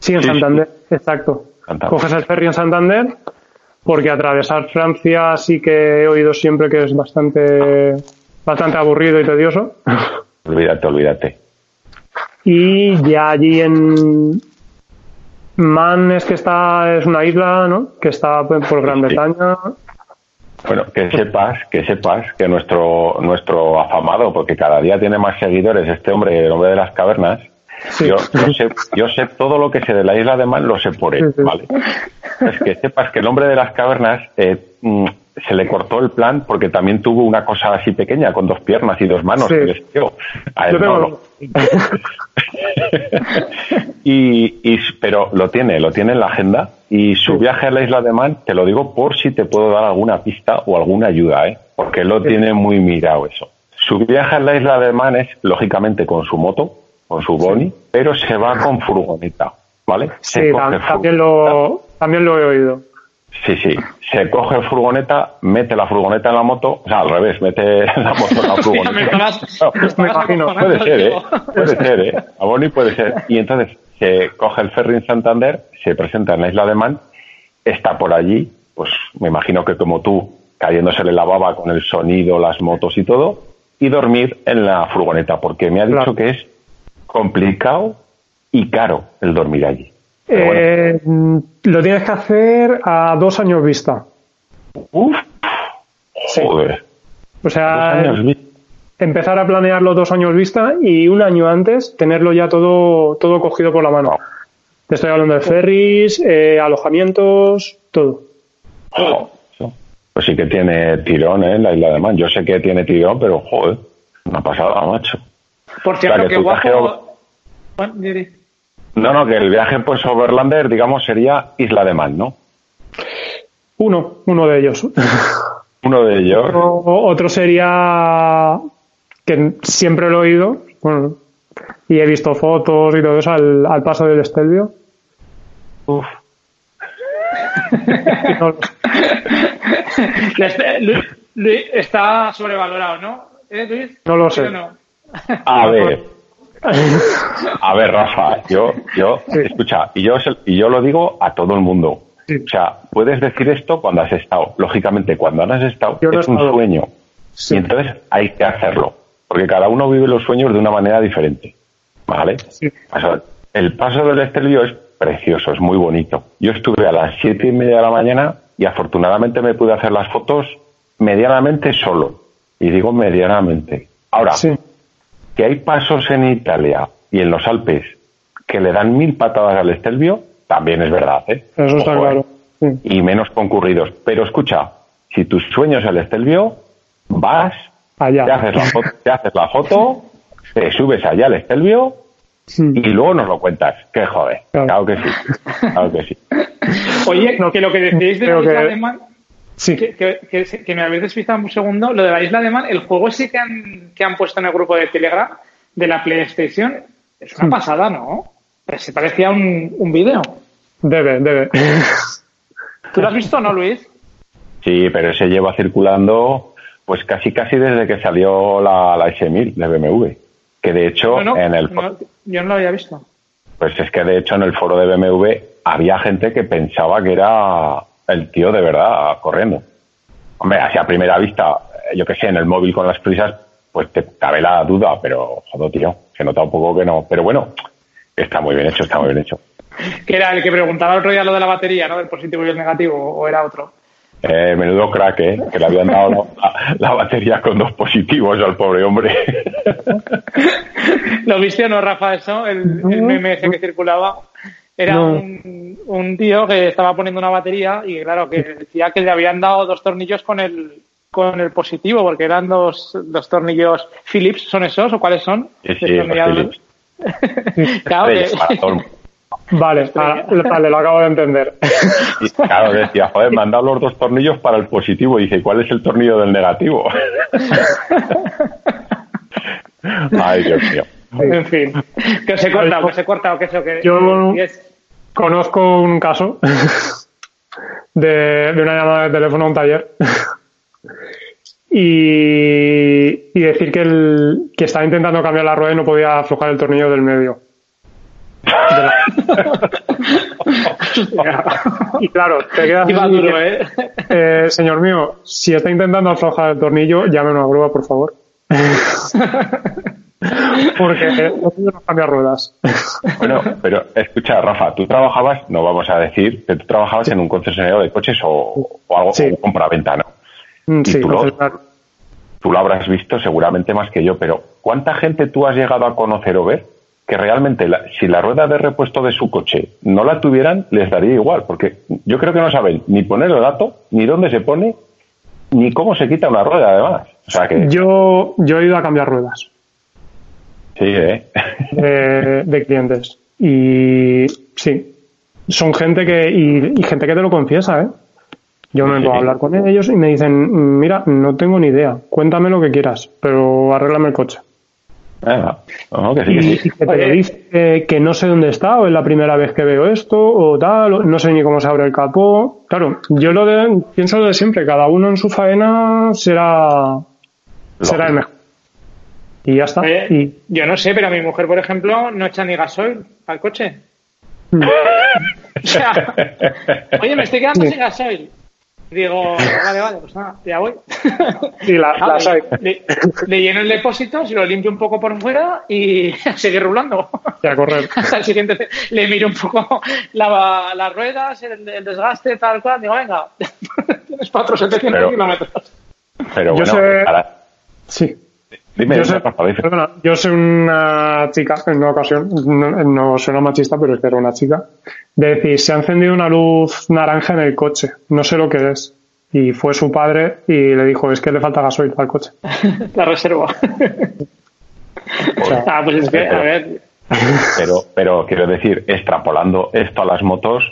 Sí, en Santander, exacto. Santander. Coges el ferry en Santander, porque atravesar Francia sí que he oído siempre que es bastante, bastante aburrido y tedioso. Olvídate, olvídate. Y ya allí en Man es que está, es una isla, ¿no? Que está por Gran Sí. Bretaña. Bueno, que sepas, que sepas que nuestro, nuestro afamado, porque cada día tiene más seguidores, este hombre, el hombre de las cavernas, Sí. yo, yo sé, yo sé todo lo que sé de la isla de Man, lo sé por él. ¿vale? Es que sepas que el hombre de las cavernas eh, mm, se le cortó el plan porque también tuvo una cosa así pequeña, con dos piernas y dos manos, Sí. que les dio. A él no, y, y- pero lo tiene, lo tiene en la agenda. Y su Sí. viaje a la isla de Man, te lo digo por si te puedo dar alguna pista o alguna ayuda, ¿eh? porque él lo tiene muy mirado eso. Su viaje a la isla de Man es, lógicamente, con su moto, con su boni, pero se va con furgoneta, ¿vale? Sí, Se coge también lo, también lo he oído. Sí, sí. Se coge furgoneta, mete la furgoneta en la moto, o sea, al revés, mete la moto en la me furgoneta. No, me estabas imagino. Puede ser, ¿eh? Puede ser, ¿eh? A Boni puede ser. Y entonces se coge el ferry en Santander, se presenta en la isla de Man, está por allí, pues me imagino que como tú, cayéndosele la baba con el sonido, las motos y todo, y dormir en la furgoneta, porque me ha dicho Claro. que es complicado y caro el dormir allí. Bueno, Eh, lo tienes que hacer a dos años vista. uf, joder. O sea, años vi- empezar a planearlo dos años vista y un año antes tenerlo ya todo, todo cogido por la mano. Te estoy hablando de ferries, eh, alojamientos, todo. Pues sí que tiene tirón, ¿eh? La isla de Man. Yo sé que tiene tirón, pero joder, una pasada, macho. Por cierto, O sea, que viaje guapo. No, no, que el viaje pues Overlander, digamos, sería Isla de Man, ¿no? Uno, uno de ellos. Uno de ellos. Otro sería que siempre lo he oído, bueno, y he visto fotos y todo eso al, al paso del Estelvio. Uf. Le está- sobrevalorado, ¿no? ¿Eh, Luis? No lo ¿Sí sé. no? A ver, a ver, Rafa, yo, yo, escucha, y yo, y yo lo digo a todo el mundo. Sí. O sea, puedes decir esto cuando has estado. Lógicamente, cuando has estado, Yo no he es un estado. sueño. Sí. Y entonces hay que hacerlo. Porque cada uno vive los sueños de una manera diferente. ¿Vale? Sí. O sea, el paso del Estelvio es precioso, es muy bonito. Yo estuve a las siete y media de la mañana y afortunadamente me pude hacer las fotos medianamente solo. Y digo medianamente. Ahora, Sí. Que hay pasos en Italia y en los Alpes que le dan mil patadas al Estelvio, también es verdad, ¿eh? Eso está Ojo, ¿eh? claro. Sí. Y menos concurridos. Pero escucha, si tu sueño es el Estelvio, vas, Allá. te haces la foto, te, haces la foto, te subes allá al Estelvio Sí. y luego nos lo cuentas. Que joder. Claro. Claro que sí. Claro que sí. Oye, No, que lo que decíais de creo que- Man, Sí. que, que, que- que me habéis despistado un segundo, lo de la isla de Man, el juego sí que han, que han puesto en el grupo de Telegram de la PlayStation, es una Hmm. pasada, ¿no? Se parecía un, un vídeo. Debe, debe. ¿Tú lo has visto no, Luis? Sí, pero ese lleva circulando pues casi casi desde que salió la, la S1000 de BMW. Que de hecho No, no, en el no, yo no lo había visto. Pues es que de hecho en el foro de BMW había gente que pensaba que era el tío de verdad corriendo. Hombre, así a primera vista, yo que sé, en el móvil con las prisas, pues te cabe la duda, pero joder, tío, se nota un poco que no. Pero bueno, está muy bien hecho, está muy bien hecho. Que era el que preguntaba el otro día lo de la batería, ¿no? Del positivo y el negativo, o era otro. Eh, menudo crack, ¿eh? Que le habían dado la, la batería con dos positivos al pobre hombre. ¿Lo viste o no, Rafa, eso? El, el meme ese que circulaba. Era No. un, un tío que estaba poniendo una batería y, claro, que decía que le habían dado dos tornillos con el con el positivo, porque eran dos, dos tornillos Philips, ¿son esos o cuáles son? Sí, sí, Destornilladores. claro, que- Vale, vale, lo acabo de entender. Y claro, decía, joder, me han dado los dos tornillos para el positivo. Y dice, ¿cuál es el tornillo del negativo? Ay, Dios mío. En fin, que os he cortado, que os he cortado, que eso que... Yo que es- conozco un caso de, de una llamada de teléfono a un taller y, y decir que, el, que estaba intentando cambiar la rueda y no podía aflojar el tornillo del medio. De la- y claro, te quedas duro, ¿eh? eh, señor mío, si está intentando aflojar el tornillo, llame a una grúa, por favor. Porque no puedo cambiar ruedas. Bueno, pero escucha, Rafa, tú trabajabas, no vamos a decir que tú trabajabas en un concesionario de coches o, o algo, Sí. compra-venta, ¿no? Mm, ¿Y Sí, tú lo- concesionario. Tú lo habrás visto seguramente más que yo, pero ¿cuánta gente tú has llegado a conocer o ver que realmente la- si la rueda de repuesto de su coche no la tuvieran, les daría igual? Porque yo creo que no saben ni poner el dato, ni dónde se pone, ni cómo se quita una rueda, además. O sea que, Yo, yo he ido a cambiar ruedas. Sí, ¿eh? de, de clientes. Y sí, son gente que, y, y gente que te lo confiesa, ¿eh? Yo me Sí. puedo hablar con ellos y me dicen, mira, no tengo ni idea, cuéntame lo que quieras, pero arréglame el coche. Ah, no, que sí, que Y, sí. y que te dice eh, que no sé dónde está, o es la primera vez que veo esto, o tal, o no sé ni cómo se abre el capó. Claro, yo lo de, pienso lo de siempre, cada uno en su faena será, será el mejor. Y ya está. Oye, Y, Yo no sé, pero mi mujer, por ejemplo, no echa ni gasoil al coche. O sea, oye, me estoy quedando Sí. sin gasoil. Digo, vale, vale, pues nada, ya voy. y la, las hay. le, le lleno el depósito, se lo limpio un poco por fuera y a seguir rulando. Y a correr. Hasta el siguiente le miro un poco la- las ruedas, el, el desgaste, tal cual. Digo, venga, tienes para otros 700 Pero- kilómetros. Pero Yo bueno, sé- Sí. Dime, Yo soy, perdona, yo soy una chica, en una ocasión, no, no soy una machista, pero es que era una chica, de decir, se ha encendido una luz naranja en el coche, no sé lo que es. Y fue su padre y le dijo, es que le falta gasoil al coche. La reserva. sea, ah, pues es que, a ver, Pero, pero quiero decir, extrapolando esto a las motos,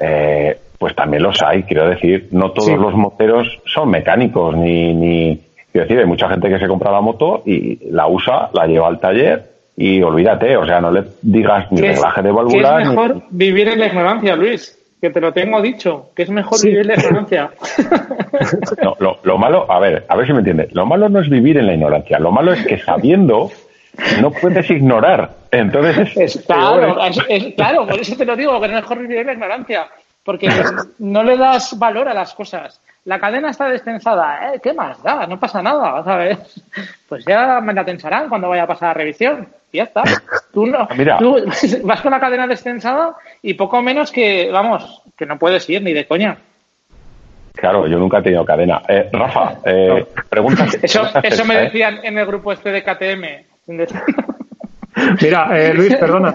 eh, pues también los hay. Quiero decir, no todos Sí. los moteros son mecánicos, ni, ni. Quiero decir, hay mucha gente que se compra la moto y la usa, la lleva al taller y olvídate, o sea, no le digas ni reglaje de válvula. es ni- mejor vivir en la ignorancia, Luis. Que te lo tengo dicho, que es mejor Sí. vivir en la ignorancia. No, lo, lo malo, a ver, a ver si me entiendes. Lo malo no es vivir en la ignorancia. Lo malo es que sabiendo no puedes ignorar. Entonces, Es, claro, es, es- claro, por eso te lo digo, que es mejor vivir en la ignorancia. Porque no le das valor a las cosas. La cadena está destensada, ¿eh? ¿Qué más da? No pasa nada, ¿sabes? Pues ya me la tensarán cuando vaya a pasar la revisión. Y ya está. Tú, no, Mira. tú vas con la cadena destensada y poco menos que, vamos, que no puedes ir ni de coña. claro, yo nunca he tenido cadena. Eh, Rafa, eh, preguntas. Eso, eso me ¿eh? decían en el grupo este de KTM. Mira, eh, Luis, perdona,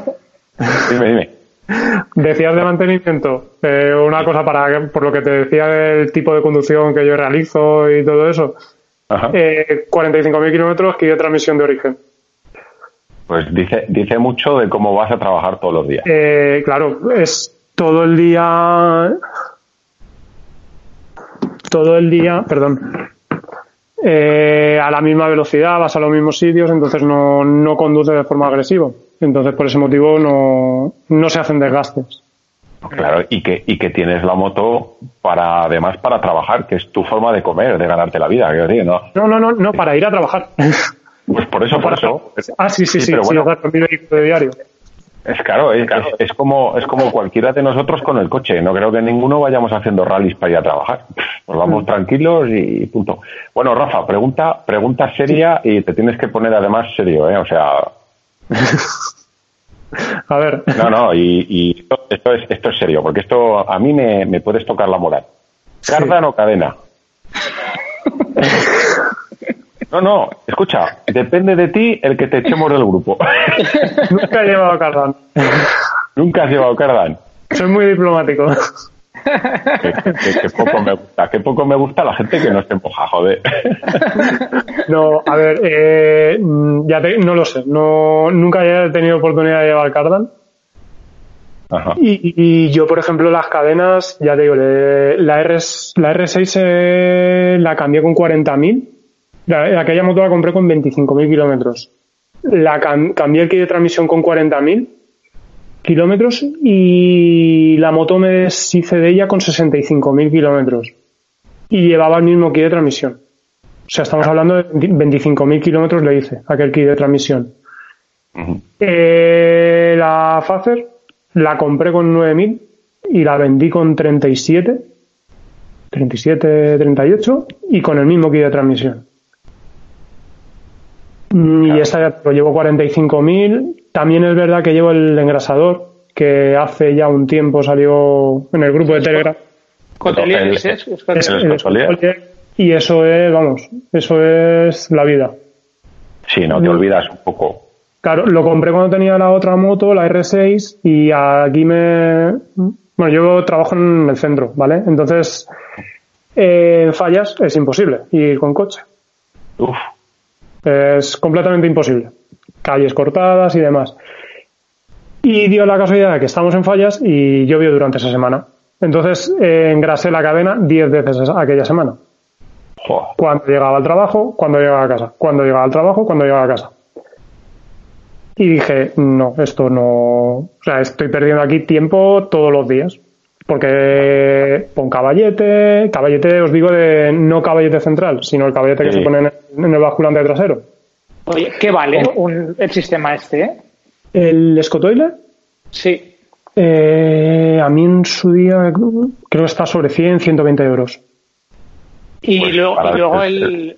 Dime, dime. Decías de mantenimiento, eh, una cosa para, por lo que te decía del tipo de conducción que yo realizo y todo eso, eh, 45.000 kilómetros que de transmisión de origen. Pues dice, dice mucho de cómo vas a trabajar todos los días. Eh, claro, es todo el día. Todo el día, perdón. eh, a la misma velocidad, vas a los mismos sitios, entonces no, no conduce de forma agresiva. Entonces, por ese motivo, no, no se hacen desgastes. Claro, y que, y que tienes la moto para, además, para trabajar, que es tu forma de comer, de ganarte la vida. ¿no? No, no, no, no, para ir a trabajar. Pues por eso, por eso. Ah, sí, sí, sí, pero sí, bueno, exacto, mi vehículo de diario. es claro, es, es- es como, es como cualquiera de nosotros con el coche. No creo que ninguno vayamos haciendo rallies para ir a trabajar. Nos vamos tranquilos y punto. Bueno, Rafa, pregunta, pregunta seria y te tienes que poner además serio, ¿eh? O sea, A ver, No, no, y, y esto, esto es, esto es serio, porque esto a mí me, me puedes tocar la moral. ¿Cardan o cadena? No, no, escucha, depende de ti el que te echemos del grupo. nunca he llevado cardan. Nunca has llevado cardan. Soy muy diplomático. Que, que- que poco me gusta, que poco me gusta la gente que no se moja, joder. No, a ver, eh, mm, ya te- no lo sé. No, nunca he tenido oportunidad de llevar cardan. Ajá. Y, y yo, por ejemplo, las cadenas, ya te digo, le- la, R, la R6 eh, la cambié con 40.000. La- Aquella moto la compré con 25.000 kilómetros. la cambié el kit de transmisión con 40.000 kilómetros y la moto me deshice de ella con 65.000 kilómetros y llevaba el mismo kit de transmisión. O sea, estamos hablando de 25.000 kilómetros le hice aquel kit de transmisión. Eh, la Facer la compré con 9.000 y la vendí con 37, 37, 38 y con el mismo kit de transmisión. Y esta ya lo llevo 45.000. También es verdad que llevo el engrasador, que hace ya un tiempo salió en el grupo de Telegram. y eso es, vamos, eso es la vida. Sí, no te olvidas un poco. Claro, lo compré cuando tenía la otra moto, la R6, y aquí me... Bueno, yo trabajo en el centro, ¿vale? Entonces, en fallas es imposible ir con coche. Uf. Es completamente imposible. Calles cortadas y demás. Y dio la casualidad de que estamos en fallas y llovió durante esa semana. Entonces eh, engrasé la cadena 10 veces aquella semana. Cuando llegaba al trabajo, cuando llegaba a casa. Cuando llegaba al trabajo, cuando llegaba a casa. Y dije, no, esto no. O sea, estoy perdiendo aquí tiempo todos los días. Porque pon caballete, caballete os digo de no caballete central, sino el caballete que se pone en el, basculante trasero. Oye, ¿qué vale el sistema este? Eh? ¿El Scotoiler? Sí. Eh, a mí en su día creo que está sobre 100, 120 euros. ¿Y pues luego, el,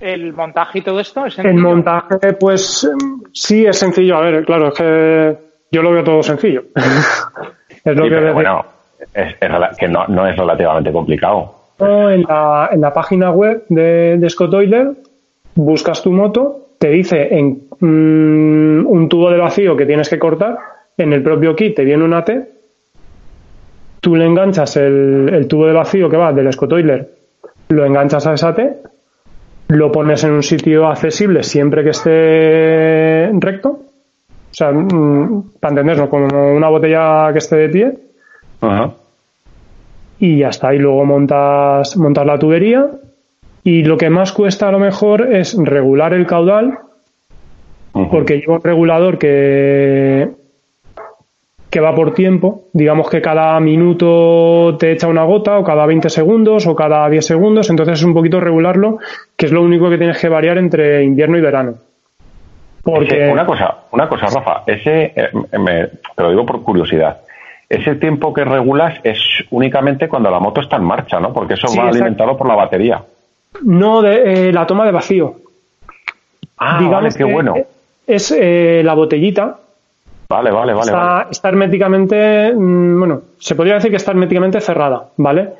el, montaje y todo esto? ¿es el montaje, pues sí, es sencillo. A ver, claro, es que yo lo veo todo sencillo. es lo que bueno, es, que no, no, es relativamente complicado. En la, en la página web de, de Scott Euler buscas tu moto, te dice en mm, un tubo de vacío que tienes que cortar, en el propio kit te viene una T, tú le enganchas el, el tubo de vacío que va del Scott Euler, lo enganchas a esa T, lo pones en un sitio accesible siempre que esté recto, o sea, mm, para entenderlo, como una botella que esté de pie, y ya está. Y luego montas, montas la tubería. Y lo que más cuesta a lo mejor es regular el caudal. Porque lleva un regulador que, que va por tiempo. Digamos que cada minuto te echa una gota, o cada 20 segundos, o cada 10 segundos. Entonces es un poquito regularlo, que es lo único que tienes que variar entre invierno y verano. Porque... una cosa, una cosa, Rafa, ese, eh, me, te lo digo por curiosidad ese tiempo que regulas es únicamente cuando la moto está en marcha, ¿no? Porque eso va alimentado por la batería. No, de eh, la toma de vacío. Ah, vale, qué bueno. Es eh, la botellita. Vale, vale, vale. Está, herméticamente, mm, bueno, se podría decir que está herméticamente cerrada, ¿vale?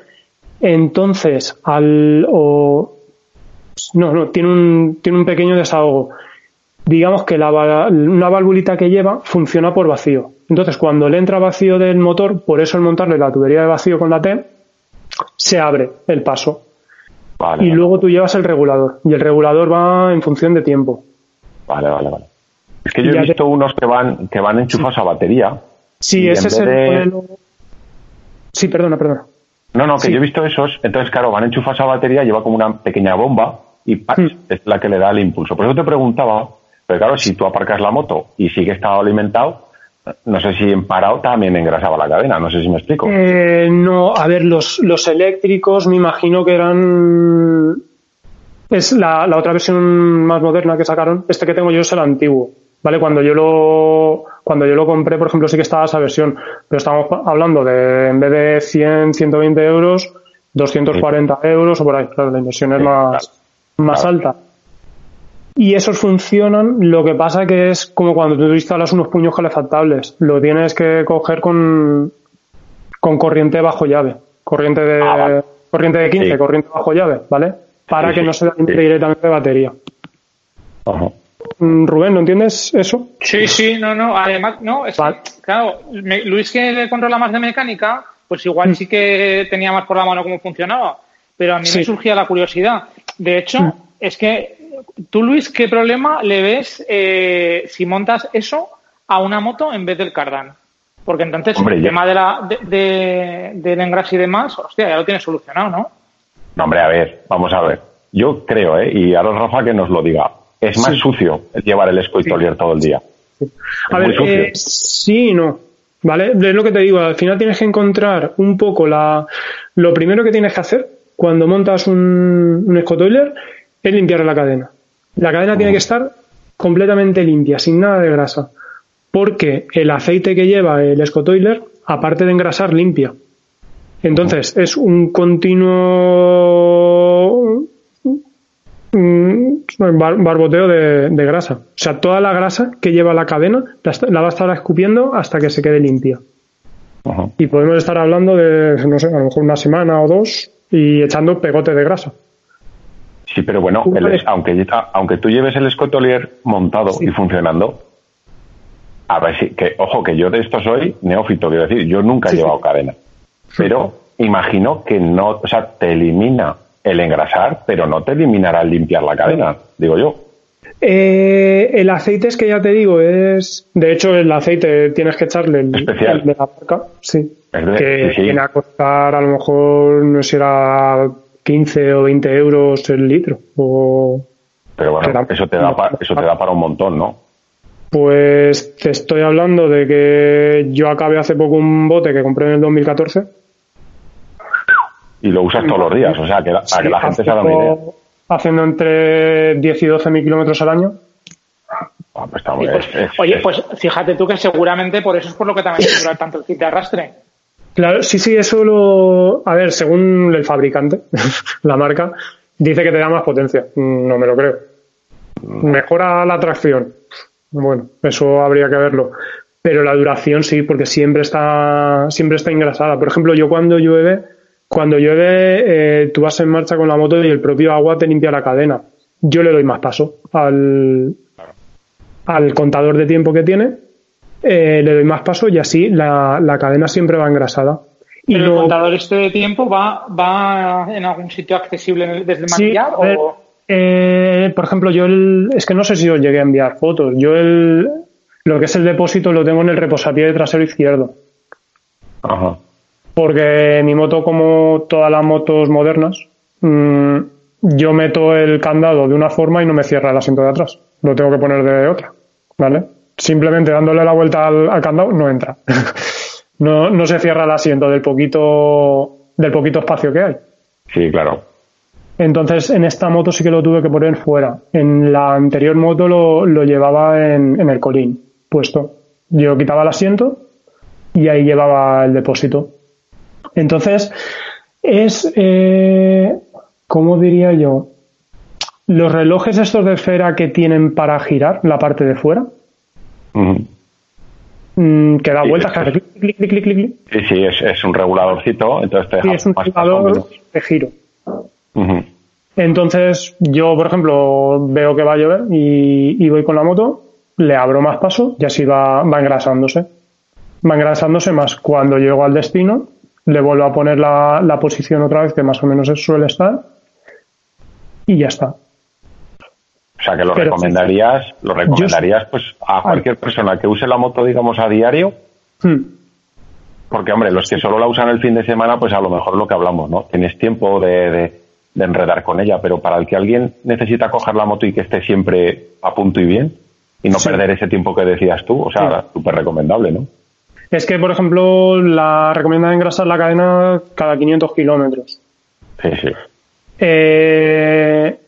Entonces, al. O, no, no, tiene un, tiene un pequeño desahogo. Digamos que la, una valvulita que lleva funciona por vacío. Entonces, cuando le entra vacío del motor, por eso al montarle la tubería de vacío con la T, se abre el paso. Y luego tú llevas el regulador. Y el regulador va en función de tiempo. Vale, vale, vale. Es que yo he visto unos que van, que van enchufados a batería. Sí, ese es el Sí, perdona, perdona. No, no, que yo he visto esos. Entonces, claro, van enchufados a batería, lleva como una pequeña bomba y hmm. es la que le da el impulso. Por eso te preguntaba, pero claro, si tú aparcas la moto y sigue estado alimentado, no sé si en parado también engrasaba la cadena, no sé si me explico. Eh, no, a ver, los, los eléctricos me imagino que eran. Es la, la, otra versión más moderna que sacaron. Este que tengo yo es el antiguo. ¿Vale? Cuando yo lo, cuando yo lo compré, por ejemplo, sí que estaba esa versión. Pero estamos hablando de, en vez de 100, 120 euros, 240 euros o por ahí. Claro, la inversión es más, más alta y esos funcionan. Lo que pasa que es como cuando tú instalas unos puños calefactables. Lo tienes que coger con, con corriente bajo llave. Corriente de, ah, corriente de 15, corriente bajo llave, ¿vale? Para que no se dañe directamente de batería. Mm, Rubén, ¿no entiendes eso? Sí, sí, no, no. Además, no, es claro, Luis que le controla más de mecánica, pues igual mm. sí que tenía más por la mano cómo funcionaba. Pero a mí me surgía la curiosidad. De hecho, mm. es que tú, Luis, ¿qué problema le ves eh, si montas eso a una moto en vez del cardán? Porque entonces el tema de la, de, del engrase y demás, hostia, ya lo tienes solucionado, ¿no? No, hombre, a ver, vamos a ver. Yo creo, ¿eh? y ahora Rafa que nos lo diga. es más sucio llevar el escoitolier todo el día. A ver, eh, sí y no. ¿Vale? Es lo que te digo, al final tienes que encontrar un poco la. Lo primero que tienes que hacer cuando montas un, un escotoiler es limpiar la cadena. La cadena tiene que estar completamente limpia, sin nada de grasa. Porque el aceite que lleva el escotoiler, aparte de engrasar, limpia. Entonces, es un continuo mm, barboteo de, grasa. O sea, toda la grasa que lleva la cadena la, va a estar escupiendo hasta que se quede limpia. Y podemos estar hablando de, no sé, a lo mejor una semana o dos y echando pegote de grasa. Sí, pero bueno, aunque, aunque tú lleves el escotolier montado y funcionando, a ver si, que, ojo, que yo de esto soy neófito, quiero decir, yo nunca he llevado cadena. Pero imagino que no, o sea, te elimina el engrasar, pero no te eliminará el limpiar la cadena, digo yo. Eh, el aceite es que ya te digo, es. De hecho, el aceite tienes que echarle el, Especial. de la marca, sí. que viene a costar a lo mejor, no sé, era 15 o 20 euros el litro. O... Pero bueno, eso te, da eso te da para un montón, ¿no? Pues te estoy hablando de que yo acabé hace poco un bote que compré en el 2014. Y lo usas todos los días, o sea, que para que la gente se haga una idea. Haciendo entre 10 y 12 mil kilómetros al año. Ah, pues está muy pues, oye, pues fíjate tú que seguramente por eso es por lo que también dura tanto el kit de arrastre. Claro, sí, sí, eso lo. A ver, según el fabricante, la marca, dice que te da más potencia. No me lo creo. Mejora la tracción. Bueno, eso habría que verlo. Pero la duración sí, porque siempre está, siempre está engrasada. Por ejemplo, yo cuando llueve, cuando llueve, eh, tú vas en marcha con la moto y el propio agua te limpia la cadena. Yo le doy más paso al, al contador de tiempo que tiene, eh, le doy más paso y así la, la cadena siempre va engrasada. Y ¿El contador este de tiempo va, va en algún sitio accesible desde el manillar? o... Eh, por ejemplo, yo el, es que no sé si os llegué a enviar fotos. Yo el, lo que es el depósito lo tengo en el reposapié de trasero izquierdo. Ajá. Porque mi moto, como todas las motos modernas, mm, yo meto el candado de una forma y no me cierra el asiento de atrás. Lo tengo que poner de otra. ¿Vale? Simplemente dándole la vuelta al, al candado no entra. no, no se cierra el asiento del poquito, del poquito espacio que hay. Sí, claro. Entonces, en esta moto sí que lo tuve que poner fuera. En la anterior moto lo, llevaba en, el colín puesto. Yo quitaba el asiento y ahí llevaba el depósito. Entonces, es, eh, ¿cómo diría yo? Los relojes estos de esfera que tienen para girar la parte de fuera. Mm, que da vueltas, clic, clic, clic, clic, clic. Sí, sí, es, un reguladorcito, entonces te sí, es un regulador de giro. Entonces, yo, por ejemplo, veo que va a llover y, voy con la moto, le abro más paso y así va, va engrasándose. Va engrasándose más. Cuando llego al destino, le vuelvo a poner la, la posición otra vez que más o menos suele estar y ya está. O sea, que lo recomendarías, lo recomendarías pues a cualquier persona que use la moto, digamos, a diario. Hmm. Porque, hombre, los que solo la usan el fin de semana, pues a lo mejor lo que hablamos, ¿no? Tienes tiempo de de enredar con ella, pero para el que alguien necesita coger la moto y que esté siempre a punto y bien y no perder ese tiempo que decías tú, o sea, súper recomendable, ¿no? Es que, por ejemplo, la recomienda engrasar la cadena cada 500 kilómetros. Sí, sí. 500 eh,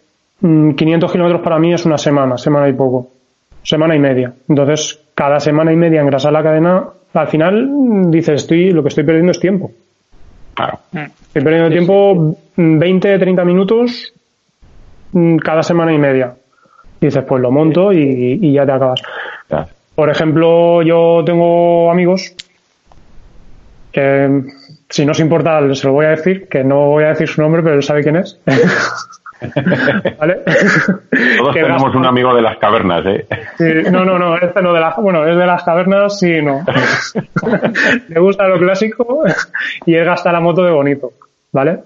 mm, kilómetros para mí es una semana, semana y poco. Semana y media. Entonces, cada semana y media engrasar la cadena, al final dices, estoy, lo que estoy perdiendo es tiempo. Claro. Estoy perdiendo tiempo 20, 30 minutos mm, cada semana y media. dices, pues lo monto y, ya te acabas. Por ejemplo, yo tengo amigos que, si no os importa, se lo voy a decir, que no voy a decir su nombre, pero él sabe quién es. ¿Vale? Todos tenemos un amigo de las cavernas, ¿eh? no, no, no, este no de las, bueno, es de las cavernas, sí, no. Le gusta lo clásico y él gasta la moto de bonito, ¿vale?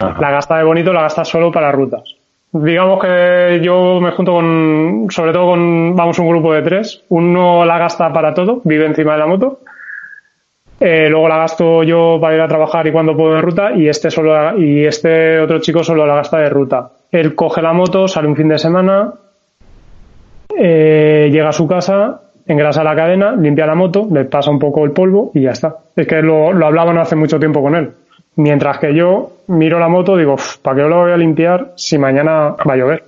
La gasta de bonito, la gasta solo para rutas. Digamos que yo me junto con, sobre todo con, vamos, un grupo de tres. Uno la gasta para todo, vive encima de la moto. Eh, luego la gasto yo para ir a trabajar y cuando puedo de ruta y este solo y este otro chico solo la gasta de ruta. Él coge la moto, sale un fin de semana eh, llega a su casa, engrasa la cadena, limpia la moto, le pasa un poco el polvo y ya está. Es que lo, lo hablaban hace mucho tiempo con él. Mientras que yo miro la moto, digo, ¿para qué lo voy a limpiar si mañana va a llover?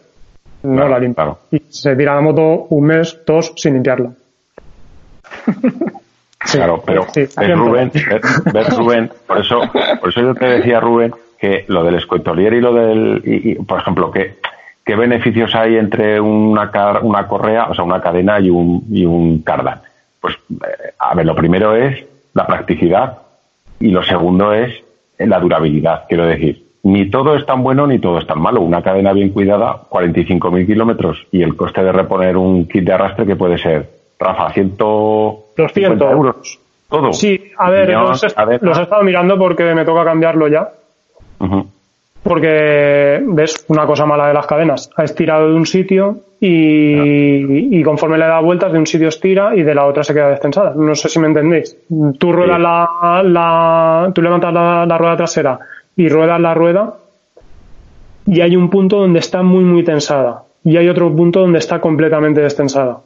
No Claro, la limpio. claro. Y se tira la moto un mes, dos, sin limpiarla. Sí, Claro, pero sí. Rubén, ves, ves, Rubén, por eso, por eso yo te decía Rubén que lo del escoitolier y lo del, y- y, por ejemplo, que qué beneficios hay entre una car- una correa, o sea, una cadena y un y un cardan. Pues eh, a ver, lo primero es la practicidad y lo segundo es la durabilidad. Quiero decir, ni todo es tan bueno ni todo es tan malo. Una cadena bien cuidada, 45.000 kilómetros y el coste de reponer un kit de arrastre que puede ser, Rafa, 150 200. euros. Todo. Sí, a ver, Piñón, los, he- cadena. los he estado mirando porque me toca cambiarlo ya. Porque, ves, una cosa mala de las cadenas. Ha estirado de un sitio y, y conforme le da vueltas, de un sitio estira y de la otra se queda destensada. No sé si me entendéis. Tú ruedas Sí. la, la, tú levantas la, la rueda trasera y ruedas la rueda y hay un punto donde está muy, muy tensada. Y hay otro punto donde está completamente destensada.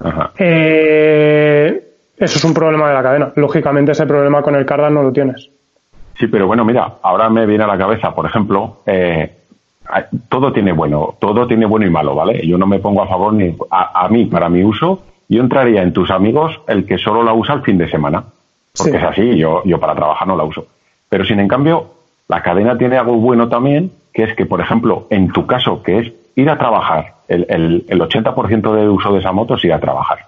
Ajá. Eh, eso es un problema de la cadena. Lógicamente ese problema con el cardan no lo tienes. Sí, pero bueno, mira, ahora me viene a la cabeza, por ejemplo, eh, todo tiene bueno, todo tiene bueno y malo, ¿vale? Yo no me pongo a favor ni a, a mí, para mi uso, yo entraría en tus amigos el que solo la usa el fin de semana, porque Sí. es así, yo, yo para trabajar no la uso. Pero sin en cambio, la cadena tiene algo bueno también, que es que, por ejemplo, en tu caso, que es ir a trabajar, el, el, el 80% de uso de esa moto es ir a trabajar.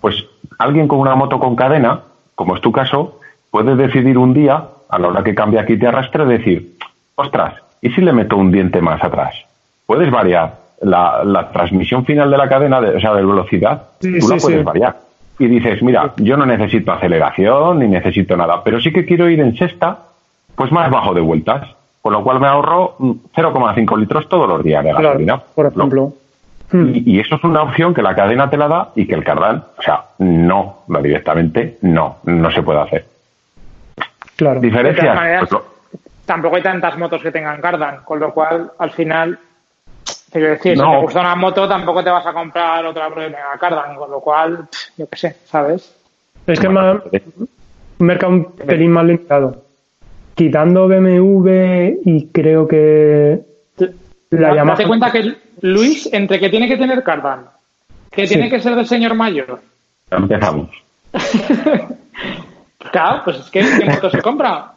Pues alguien con una moto con cadena, como es tu caso, puede decidir un día, a la hora que cambia aquí te arrastre, decir, ostras, ¿y si le meto un diente más atrás? Puedes variar la, la transmisión final de la cadena, de, o sea, de velocidad, Sí, tú la sí, puedes sí. variar. Y dices, mira, yo no necesito aceleración ni necesito nada, pero sí que quiero ir en sexta, pues más bajo de vueltas. Con lo cual me ahorro mm, 0,5 litros todos los días de Claro, gasolina. por ejemplo. Hmm. Y, y eso es una opción que la cadena te la da y que el cardán, o sea, no, no directamente, no, no se puede hacer. Claro. De Diferencias, maneras, pues lo- tampoco hay tantas motos que tengan cardan, con lo cual, al final, te quiero decir, si te gusta una moto, tampoco te vas a comprar otra que tenga cardan, con lo cual, yo qué sé, ¿sabes? Es que Bueno, me ha- un mercado un pelín más limitado. Quitando BMW y creo que la Yamaha. Date cuenta que Luis, entre que tiene que tener cardan, que Sí. tiene que ser de señor mayor, ya empezamos. claro, pues es que ¿qué moto se compra?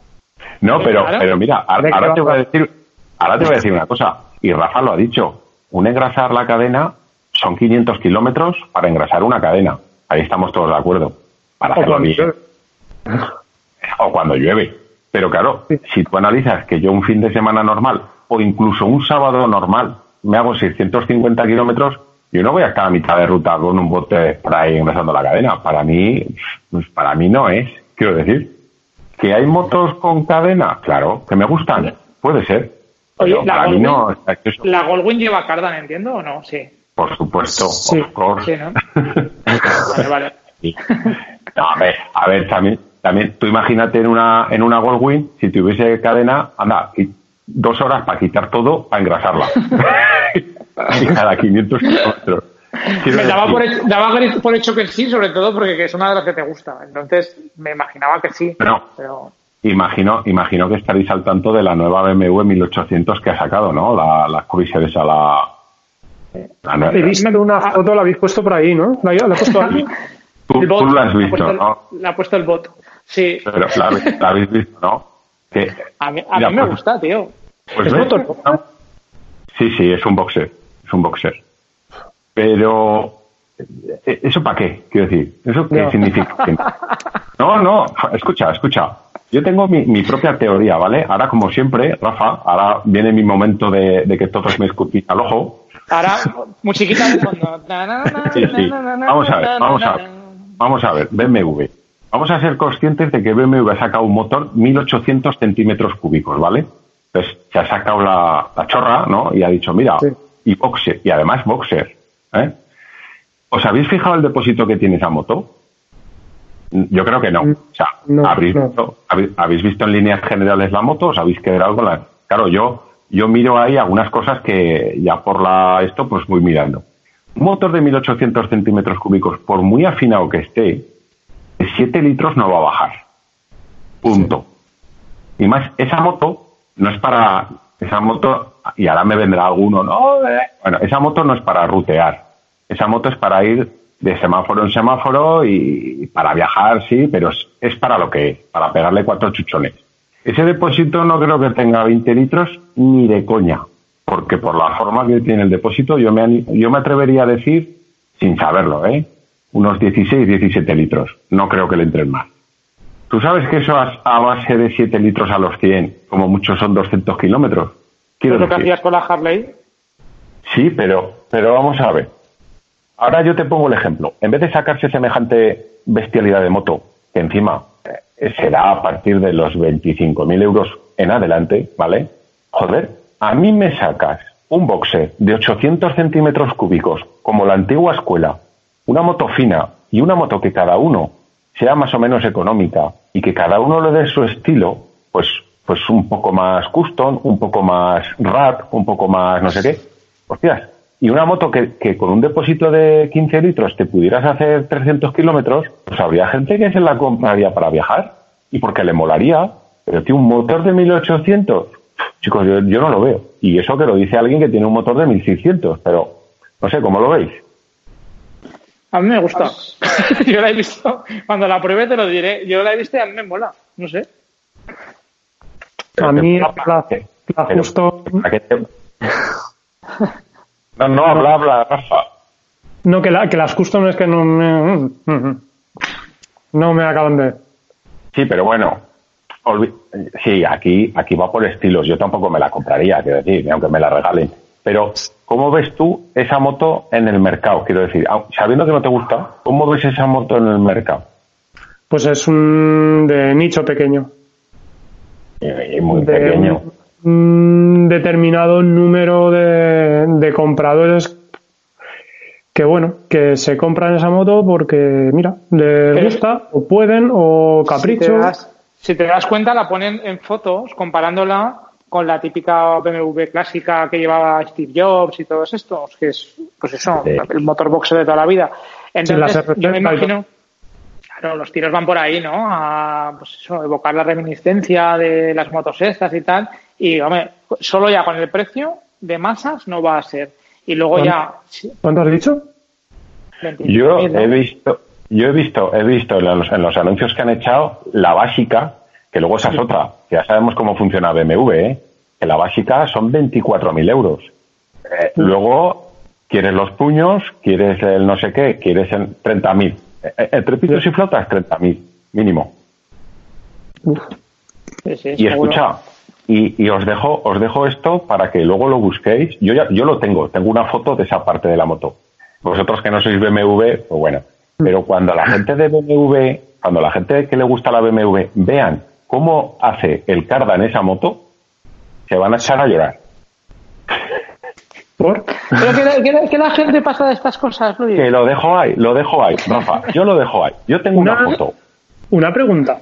No, pero, Claro. pero mira, ahora, ¿De qué ahora te voy a decir, ahora te voy a decir una cosa, y Rafa lo ha dicho, un engrasar la cadena son 500 kilómetros para engrasar una cadena. Ahí estamos todos de acuerdo. Para O hacerlo cuando bien. llueve. o cuando llueve. Pero claro, si tú analizas que yo un fin de semana normal o incluso un sábado normal me hago 650 kilómetros, yo no voy a estar a mitad de ruta con un bote por ahí engrasando la cadena. Para mí, pues para mí no es. Quiero decir, que hay motos con cadena, claro, que me gustan, pude ser. Oye, Pero la para mí no, eso, La lleva cardan, entiendo o no? Sí. por supuesto, Sí. of course. Sí, ¿no? Vale, vale. No, a ver, a ver, también, también, tú imagínate en una, en una Goldwing, si tuviese cadena, anda, y dos horas para quitar todo, para engrasarla. y cada 500 kilómetros. Quiero Me daba por, hecho, daba por hecho que sí, sobre todo porque es una de las que te gusta. Entonces me imaginaba que sí. No. Pero Imagino, imagino que estaréis al tanto de la nueva BMW 1800 que ha sacado, ¿no? La, la Cruiser esa, la... la nueva- He visto una foto, la habéis puesto por ahí, ¿no? ¿La, la he puesto ahí? tú, lo has visto, puesto el- ¿no? Le ha puesto el bot. Sí. Pero la, la habéis visto, ¿no? Que, A mí, a mira, mí me pues- gusta, tío. Pues ¿Es ves, motor? ¿no? Sí, sí, es un boxer. Es un boxer. Pero, eh, ¿eso para qué? Quiero decir, ¿eso qué No. significa? No, no, escucha, escucha. Yo tengo mi, mi propia teoría, ¿vale? Ahora, como siempre, Rafa, ahora viene mi momento de, de que todos me escupís al ojo. Ahora, musiquita de fondo. Sí, sí. Vamos a ver, vamos a ver. Vamos a ver, BMW. Vamos a ser conscientes de que BMW ha sacado un motor 1800 centímetros cúbicos, ¿vale? Entonces se ha sacado la, la chorra, ¿no? Y ha dicho, mira, Sí. y boxer, y además boxer, ¿eh? ¿Os habéis fijado el depósito que tiene esa moto? Yo creo que no. O sea, No, ¿habéis, no. Visto, habéis, habéis visto en líneas generales la moto? ¿Os habéis quedado con la...? Claro, yo, yo miro ahí algunas cosas que ya por la esto pues voy mirando. Un motor de 1800 centímetros cúbicos, por muy afinado que esté, 7 litros no va a bajar. Punto. Y más, esa moto no es para. Esa moto, y ahora me vendrá alguno, no, eh". bueno, esa moto no es para rutear. Esa moto es para ir de semáforo en semáforo y para viajar, sí, pero es, es para lo que es, para pegarle cuatro chuchones. Ese depósito no creo que tenga 20 litros ni de coña, porque por la forma que tiene el depósito yo me, yo me atrevería a decir, sin saberlo, ¿eh? Unos 16, 17 litros. No creo que le entren más. ¿Tú sabes que eso a base de 7 litros a los 100, como muchos son 200 kilómetros? ¿Es lo que hacías con la Harley? Sí, pero, pero vamos a ver. Ahora yo te pongo el ejemplo. En vez de sacarse semejante bestialidad de moto, que encima eh, será a partir de los 25.000 euros en adelante, ¿vale? Joder, a mí me sacas un boxe de 800 centímetros cúbicos, como la antigua escuela, una moto fina y una moto que cada uno sea más o menos económica y que cada uno le dé su estilo, pues, pues un poco más custom, un poco más rap, un poco más no sé qué. Hostias, y una moto que, que, con un depósito de 15 litros te pudieras hacer 300 kilómetros, pues habría gente que se la compraría para viajar y porque le molaría. Pero tiene un motor de 1800. Chicos, yo, yo, no lo veo. Y eso que lo dice alguien que tiene un motor de 1600. Pero no sé, ¿cómo lo veis? A mí me gusta. yo la he visto. Cuando la pruebe te lo diré. Yo la he visto y a mí me mola. No sé. A mí la, la justo... No, no, habla, habla, Rafa. No, que, la, que las custom es que no me, no me acaban de... Sí, pero bueno, sí, aquí, aquí va por estilos. Yo tampoco me la compraría, quiero decir, aunque me la regalen. Pero, ¿cómo ves tú esa moto en el mercado? Quiero decir, sabiendo que no te gusta, ¿cómo ves esa moto en el mercado? Pues es un de nicho pequeño. Y, muy pequeño un determinado número de, de, compradores que bueno, que se compran esa moto porque, mira, les gusta, o pueden, o capricho. Si te, das, si te das cuenta, la ponen en fotos comparándola con la típica BMW clásica que llevaba Steve Jobs y todos estos, que es, pues eso, sí. el motor boxer de toda la vida. Entonces, sí, yo me imagino, claro, los tiros van por ahí, ¿no? A, pues eso, evocar la reminiscencia de las motos estas y tal. Y, hombre, solo ya con el precio de masas no va a ser. Y luego ya. ¿Cuánto has dicho? Yo he visto, yo he visto, he visto en los, en los, anuncios que han echado la básica, que luego esa es otra, que ya sabemos cómo funciona BMW, ¿eh? Que la básica son 24.000 euros. Eh, luego quieres los puños, quieres el no sé qué, quieres el 30.000. Eh, entre pitos y flotas, 30.000, mínimo. Sí, sí, y escucha, y, y, os dejo os dejo esto para que luego lo busquéis. Yo ya yo lo tengo, tengo una foto de esa parte de la moto. Vosotros que no sois BMW, pues bueno. Pero cuando la gente de BMW, cuando la gente que le gusta la BMW vean cómo hace el Carda en esa moto, se van a echar a llorar. ¿Por? Pero que la, que, la, que la, gente pasa de estas cosas, Luis. Que lo dejo ahí, lo dejo ahí, Rafa. Yo lo dejo ahí. Yo tengo una, una foto. Una pregunta.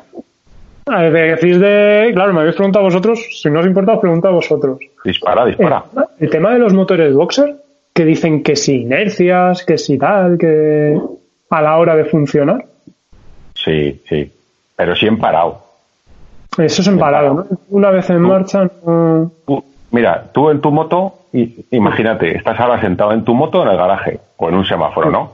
A ver, decís de. Claro, me habéis preguntado vosotros. Si no os importa, os pregunto a vosotros. Dispara, dispara. El, el, tema de los motores boxer, que dicen que si inercias, que si tal, que. a la hora de funcionar. Sí, sí. Pero sí en parado. Eso es en parado, ¿no? Una vez en tú, marcha. No... Tú, mira, tú en tu moto, y, imagínate, estás ahora sentado en tu moto en el garaje o en un semáforo, ¿no?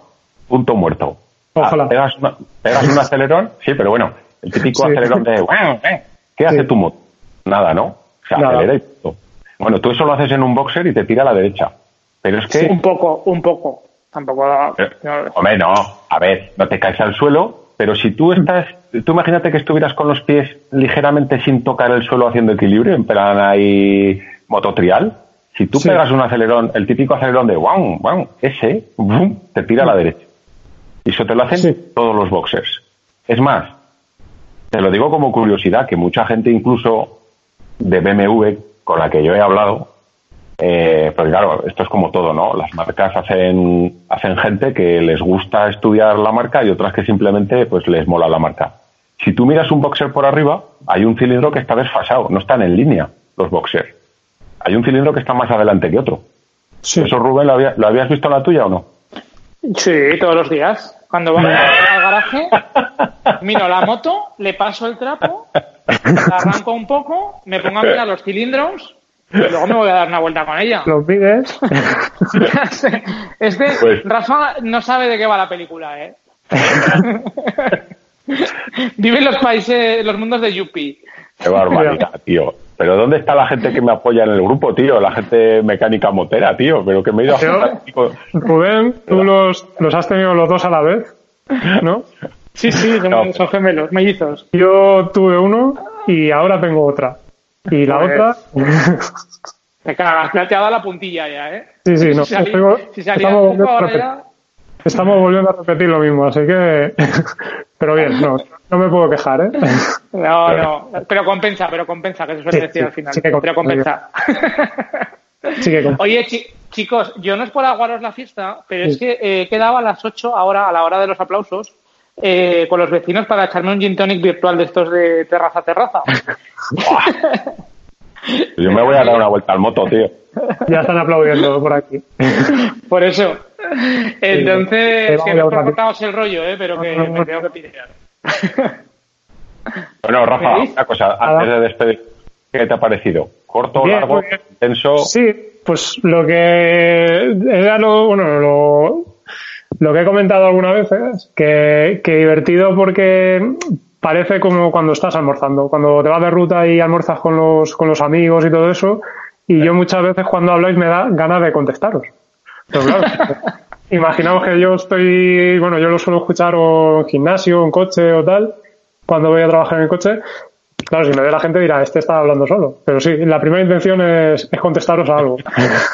Punto muerto. Ojalá. Ah, pegas, una, pegas un acelerón, sí, pero bueno, el típico sí. acelerón de, bueno, eh, ¿qué hace sí. tu moto? Nada, ¿no? O sea, Nada. acelera y todo. Bueno, tú eso lo haces en un boxer y te tira a la derecha. Pero es que. Sí, un poco, un poco. Tampoco. Eh, hombre, no. A ver, no te caes al suelo, pero si tú estás. Tú imagínate que estuvieras con los pies ligeramente sin tocar el suelo haciendo equilibrio, en plan ahí mototrial. Si tú sí. pegas un acelerón, el típico acelerón de wow, wow, ese, boom, te tira a la derecha. Y eso te lo hacen sí. todos los boxers. Es más, te lo digo como curiosidad, que mucha gente incluso de BMW con la que yo he hablado, eh, porque claro, esto es como todo, ¿no? Las marcas hacen, hacen gente que les gusta estudiar la marca y otras que simplemente pues les mola la marca. Si tú miras un boxer por arriba, hay un cilindro que está desfasado, no están en línea los boxers. Hay un cilindro que está más adelante que otro. Sí. ¿Eso, Rubén, lo, había, lo habías visto en la tuya o no? Sí, todos los días. Cuando vamos al garaje, miro la moto, le paso el trapo, la arranco un poco, me pongo a mirar los cilindros luego me voy a dar una vuelta con ella. Los vives. es que Pues- Rafa no sabe de qué va la película, ¿eh? Vive en los países, los mundos de Yuppie. Qué barbaridad, tío. Pero ¿dónde está la gente que me apoya en el grupo, tío? La gente mecánica motera, tío. Pero que me he ido a juntar, tío. Rubén, tú los, los has tenido los dos a la vez, ¿no? Sí, sí, son, No. son gemelos, mellizos. Yo tuve uno y ahora tengo otra. Y la Joder. otra, Te cagas, te ha dado la puntilla ya, ¿eh? sí, sí, no. Si salía, tengo- si estamos, volviendo a ahora repetir, ya... estamos volviendo a repetir lo mismo, así que. Pero bien, no, no me puedo quejar, ¿eh? No, no, pero compensa, pero compensa, que se suele Sí, decir sí, al final. sí que pero compensa. Sí que Oye, chi- chicos, yo no es por aguaros la fiesta, pero es que eh, quedaba a las 8 ahora, a la hora de los aplausos, eh, con los vecinos para echarme un gin tonic virtual de estos de terraza a terraza. Yo me voy a dar una vuelta al moto, tío. Ya están aplaudiendo por aquí. Por eso. Entonces, Sí, que no cortaros el rollo, eh, pero que me tengo que pidear. Bueno, Rafa, una cosa, antes de despedir, ¿qué te ha parecido? ¿Corto, Bien, largo, bien. intenso? Sí, pues lo que era lo, bueno, lo, lo que he comentado algunas veces, que, que divertido porque parece como cuando estás almorzando, cuando te vas de ruta y almuerzas con los, con los amigos y todo eso, y yo muchas veces cuando habláis me da ganas de contestaros. Pero claro, imaginaos que yo estoy, bueno, yo lo suelo escuchar o en gimnasio, en coche o tal, cuando voy a trabajar en el coche, Claro, si me ve la gente dirá, este está hablando solo. Pero sí, la primera intención es, es contestaros a algo.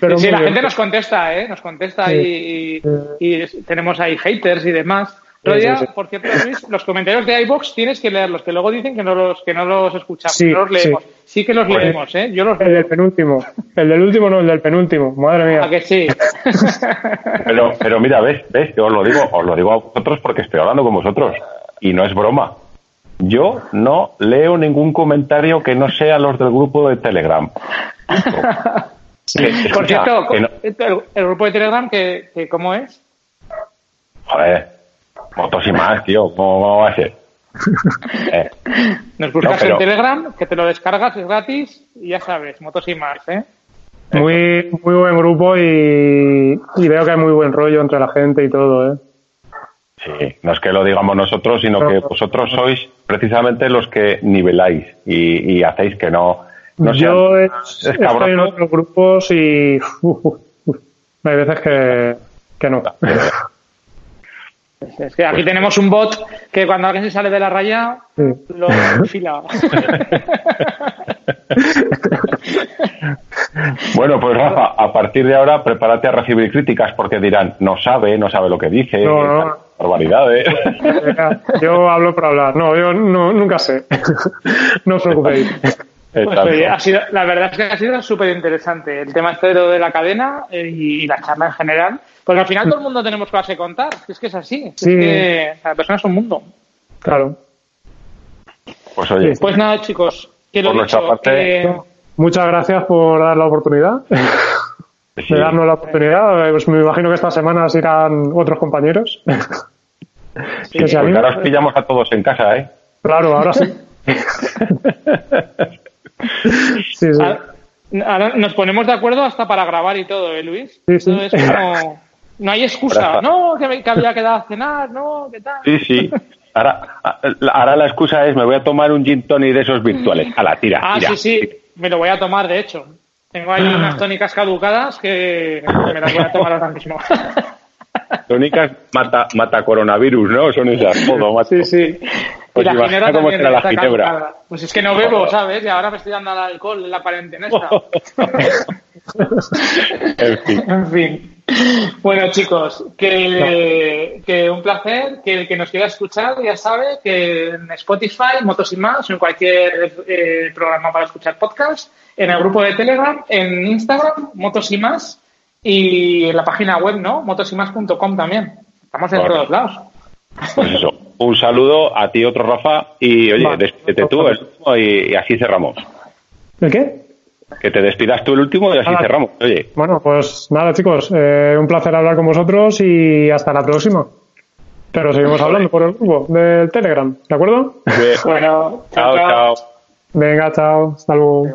Pero sí, la bien. gente nos contesta, ¿eh? Nos contesta Sí. y, y- y tenemos ahí haters y demás. Sí, sí, sí. por cierto, Luis, los comentarios de iBox tienes que leerlos, que luego dicen que no los, que no los escuchamos, Sí, no los leemos. Sí, que los Pues- leemos, ¿eh? Yo los El del penúltimo. El del último no, el del penúltimo. Madre mía. ¿A que sí? Pero, pero mira, ves, ves, yo os lo digo, os lo digo a vosotros porque estoy hablando con vosotros. Y no es broma. Yo no leo ningún comentario que no sea los del grupo de Telegram. Que- Por cierto, que no- el, el grupo de Telegram, que, que ¿cómo es? joder, motos y más, tío, ¿cómo, cómo va a ser? Eh, Nos buscas No, pero- en Telegram, que te lo descargas, es gratis, y ya sabes, motos y más, ¿eh? Muy, muy buen grupo y, y veo que hay muy buen rollo entre la gente y todo, ¿eh? sí, no es que lo digamos nosotros, sino que vosotros sois precisamente los que niveláis y, y hacéis que no, no sean Yo más estoy en otros grupos y uf, uf, uf. hay veces que, que no. Es que aquí tenemos un bot que cuando alguien se sale de la raya, Sí. lo fila. Bueno, pues Rafa, a partir de ahora prepárate a recibir críticas porque dirán, no sabe, no sabe lo que dice, No, no. barbaridades. Yo hablo por hablar. No, yo no, nunca sé. No os preocupéis. Pues, oye, ha sido, la verdad es que ha sido súper interesante el tema este de la cadena eh, y, y la charla en general. Porque al final todo el mundo tenemos cosas que contar. Es que es así. Sí. Es que cada persona es un mundo. Claro. Pues oye, Pues nada, chicos. Quiero Por nuestra parte- eh, Muchas gracias por dar la oportunidad. sí, De darnos la oportunidad. Pues me imagino que estas semanas irán otros compañeros. sí, que se ahora os pillamos a todos en casa, ¿eh? Claro, ahora sí. Sí, sí. ahora nos ponemos de acuerdo hasta para grabar y todo, ¿eh, Luis? Sí, sí. Todo es como- No hay excusa. No, que, me- que había quedado a cenar, no, ¿qué tal? Sí, sí. Ahora, ahora la excusa es, me voy a tomar un gin tonic de esos virtuales. A la tira, Ah, tira. sí, sí, me lo voy a tomar, de hecho. Tengo ahí unas tónicas caducadas que me las voy a tomar ahora mismo. Tónicas mata, mata coronavirus, ¿no? Son esas, todo. Sí, sí. Pues y la ginebra cómo será la ginebra. caducada. Pues es que no bebo, ¿sabes? Y ahora me estoy dando al alcohol en la cuarentena esta. En fin. En fin. Bueno, chicos, que, que un placer. Que el que nos quiera escuchar ya sabe que en Spotify, Motos y Más, en cualquier eh, programa para escuchar podcast, en el grupo de Telegram, en Instagram, Motos y Más, y en la página web, ¿no? motosymas.com también. Estamos en Correcto. todos lados. Pues eso. Un saludo a ti, otro Rafa. Y oye, Vale. despídete tú el último, y, y así cerramos. ¿El qué? Que te despidas tú el último y así cerramos. Oye. Bueno, pues nada, chicos, eh, un placer hablar con vosotros y hasta la próxima. Pero seguimos hablando por el grupo del Telegram, ¿de acuerdo? Bueno, chao. chao. Venga, chao. Hasta luego.